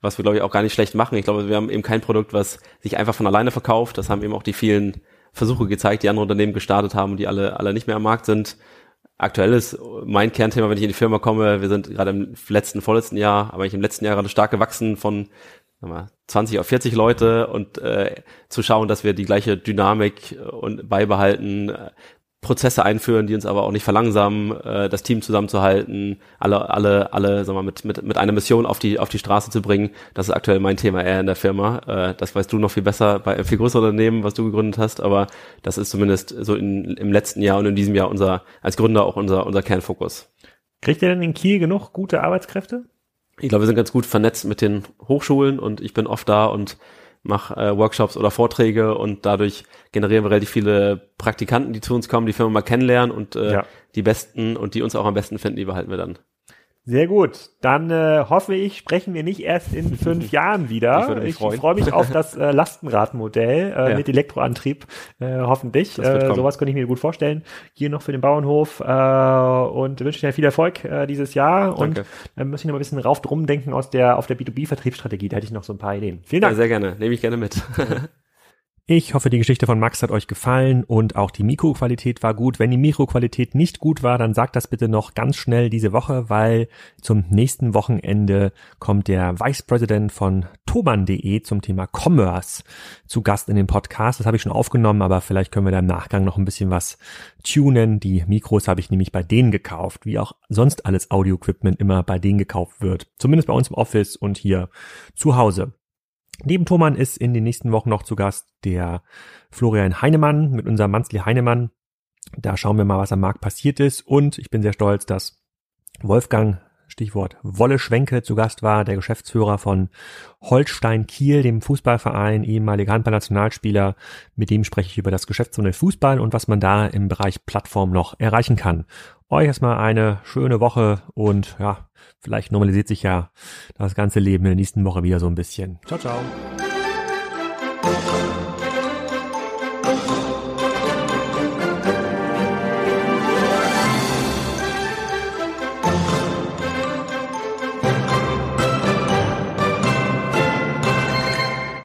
Speaker 2: was wir, glaube ich, auch gar nicht schlecht machen. Ich glaube, wir haben eben kein Produkt, was sich einfach von alleine verkauft. Das haben eben auch die vielen Versuche gezeigt, die andere Unternehmen gestartet haben, die alle, alle nicht mehr am Markt sind aktuell ist mein Kernthema, wenn ich in die Firma komme, wir sind gerade im letzten, vorletzten Jahr, aber ich im letzten Jahr gerade stark gewachsen von sagen wir, 20 auf 40 Leute und äh, zu schauen, dass wir die gleiche Dynamik und beibehalten, Prozesse einführen, die uns aber auch nicht verlangsamen, äh, das Team zusammenzuhalten, alle, alle, alle, sagen wir, mit, mit, mit einer Mission auf die, auf die Straße zu bringen. Das ist aktuell mein Thema eher in der Firma. Äh, das weißt du noch viel besser bei einem viel größeren Unternehmen, was du gegründet hast, aber das ist zumindest so in, im letzten Jahr und in diesem Jahr unser, als Gründer auch unser, unser Kernfokus.
Speaker 1: Kriegt ihr denn in Kiel genug gute Arbeitskräfte?
Speaker 2: Ich glaube, wir sind ganz gut vernetzt mit den Hochschulen und ich bin oft da und mache äh, Workshops oder Vorträge und dadurch generieren wir relativ viele Praktikanten, die zu uns kommen, die Firma mal kennenlernen und äh, ja. die besten und die uns auch am besten finden, die behalten wir dann.
Speaker 1: Sehr gut. Dann äh, hoffe ich, sprechen wir nicht erst in fünf Jahren wieder. Ich, ich freue mich auf das äh, Lastenradmodell äh, ja. mit Elektroantrieb, äh, hoffentlich. Äh, sowas könnte ich mir gut vorstellen. Hier noch für den Bauernhof äh, und wünsche dir viel Erfolg äh, dieses Jahr. Danke. Und dann muss ich noch ein bisschen rauf drum denken aus der auf der B2B-Vertriebsstrategie. Da hätte ich noch so ein paar Ideen.
Speaker 2: Vielen Dank. Ja, sehr gerne. Nehme ich gerne mit.
Speaker 1: Ich hoffe, die Geschichte von Max hat euch gefallen und auch die Mikroqualität war gut. Wenn die Mikroqualität nicht gut war, dann sagt das bitte noch ganz schnell diese Woche, weil zum nächsten Wochenende kommt der Vice President von Toban.de zum Thema Commerce zu Gast in dem Podcast. Das habe ich schon aufgenommen, aber vielleicht können wir da im Nachgang noch ein bisschen was tunen. Die Mikros habe ich nämlich bei denen gekauft, wie auch sonst alles Audio-Equipment immer bei denen gekauft wird. Zumindest bei uns im Office und hier zu Hause. Neben Thomann ist in den nächsten Wochen noch zu Gast der Florian Heinemann mit unserem Manzli Heinemann. Da schauen wir mal, was am Markt passiert ist. Und ich bin sehr stolz, dass Wolfgang, Stichwort Wolle Schwenke, zu Gast war, der Geschäftsführer von Holstein Kiel, dem Fußballverein, ehemaliger Handballnationalspieler. Mit dem spreche ich über das Geschäftsmodell Fußball und was man da im Bereich Plattform noch erreichen kann. Euch erstmal eine schöne Woche und ja, vielleicht normalisiert sich ja das ganze Leben in der nächsten Woche wieder so ein bisschen. Ciao, ciao.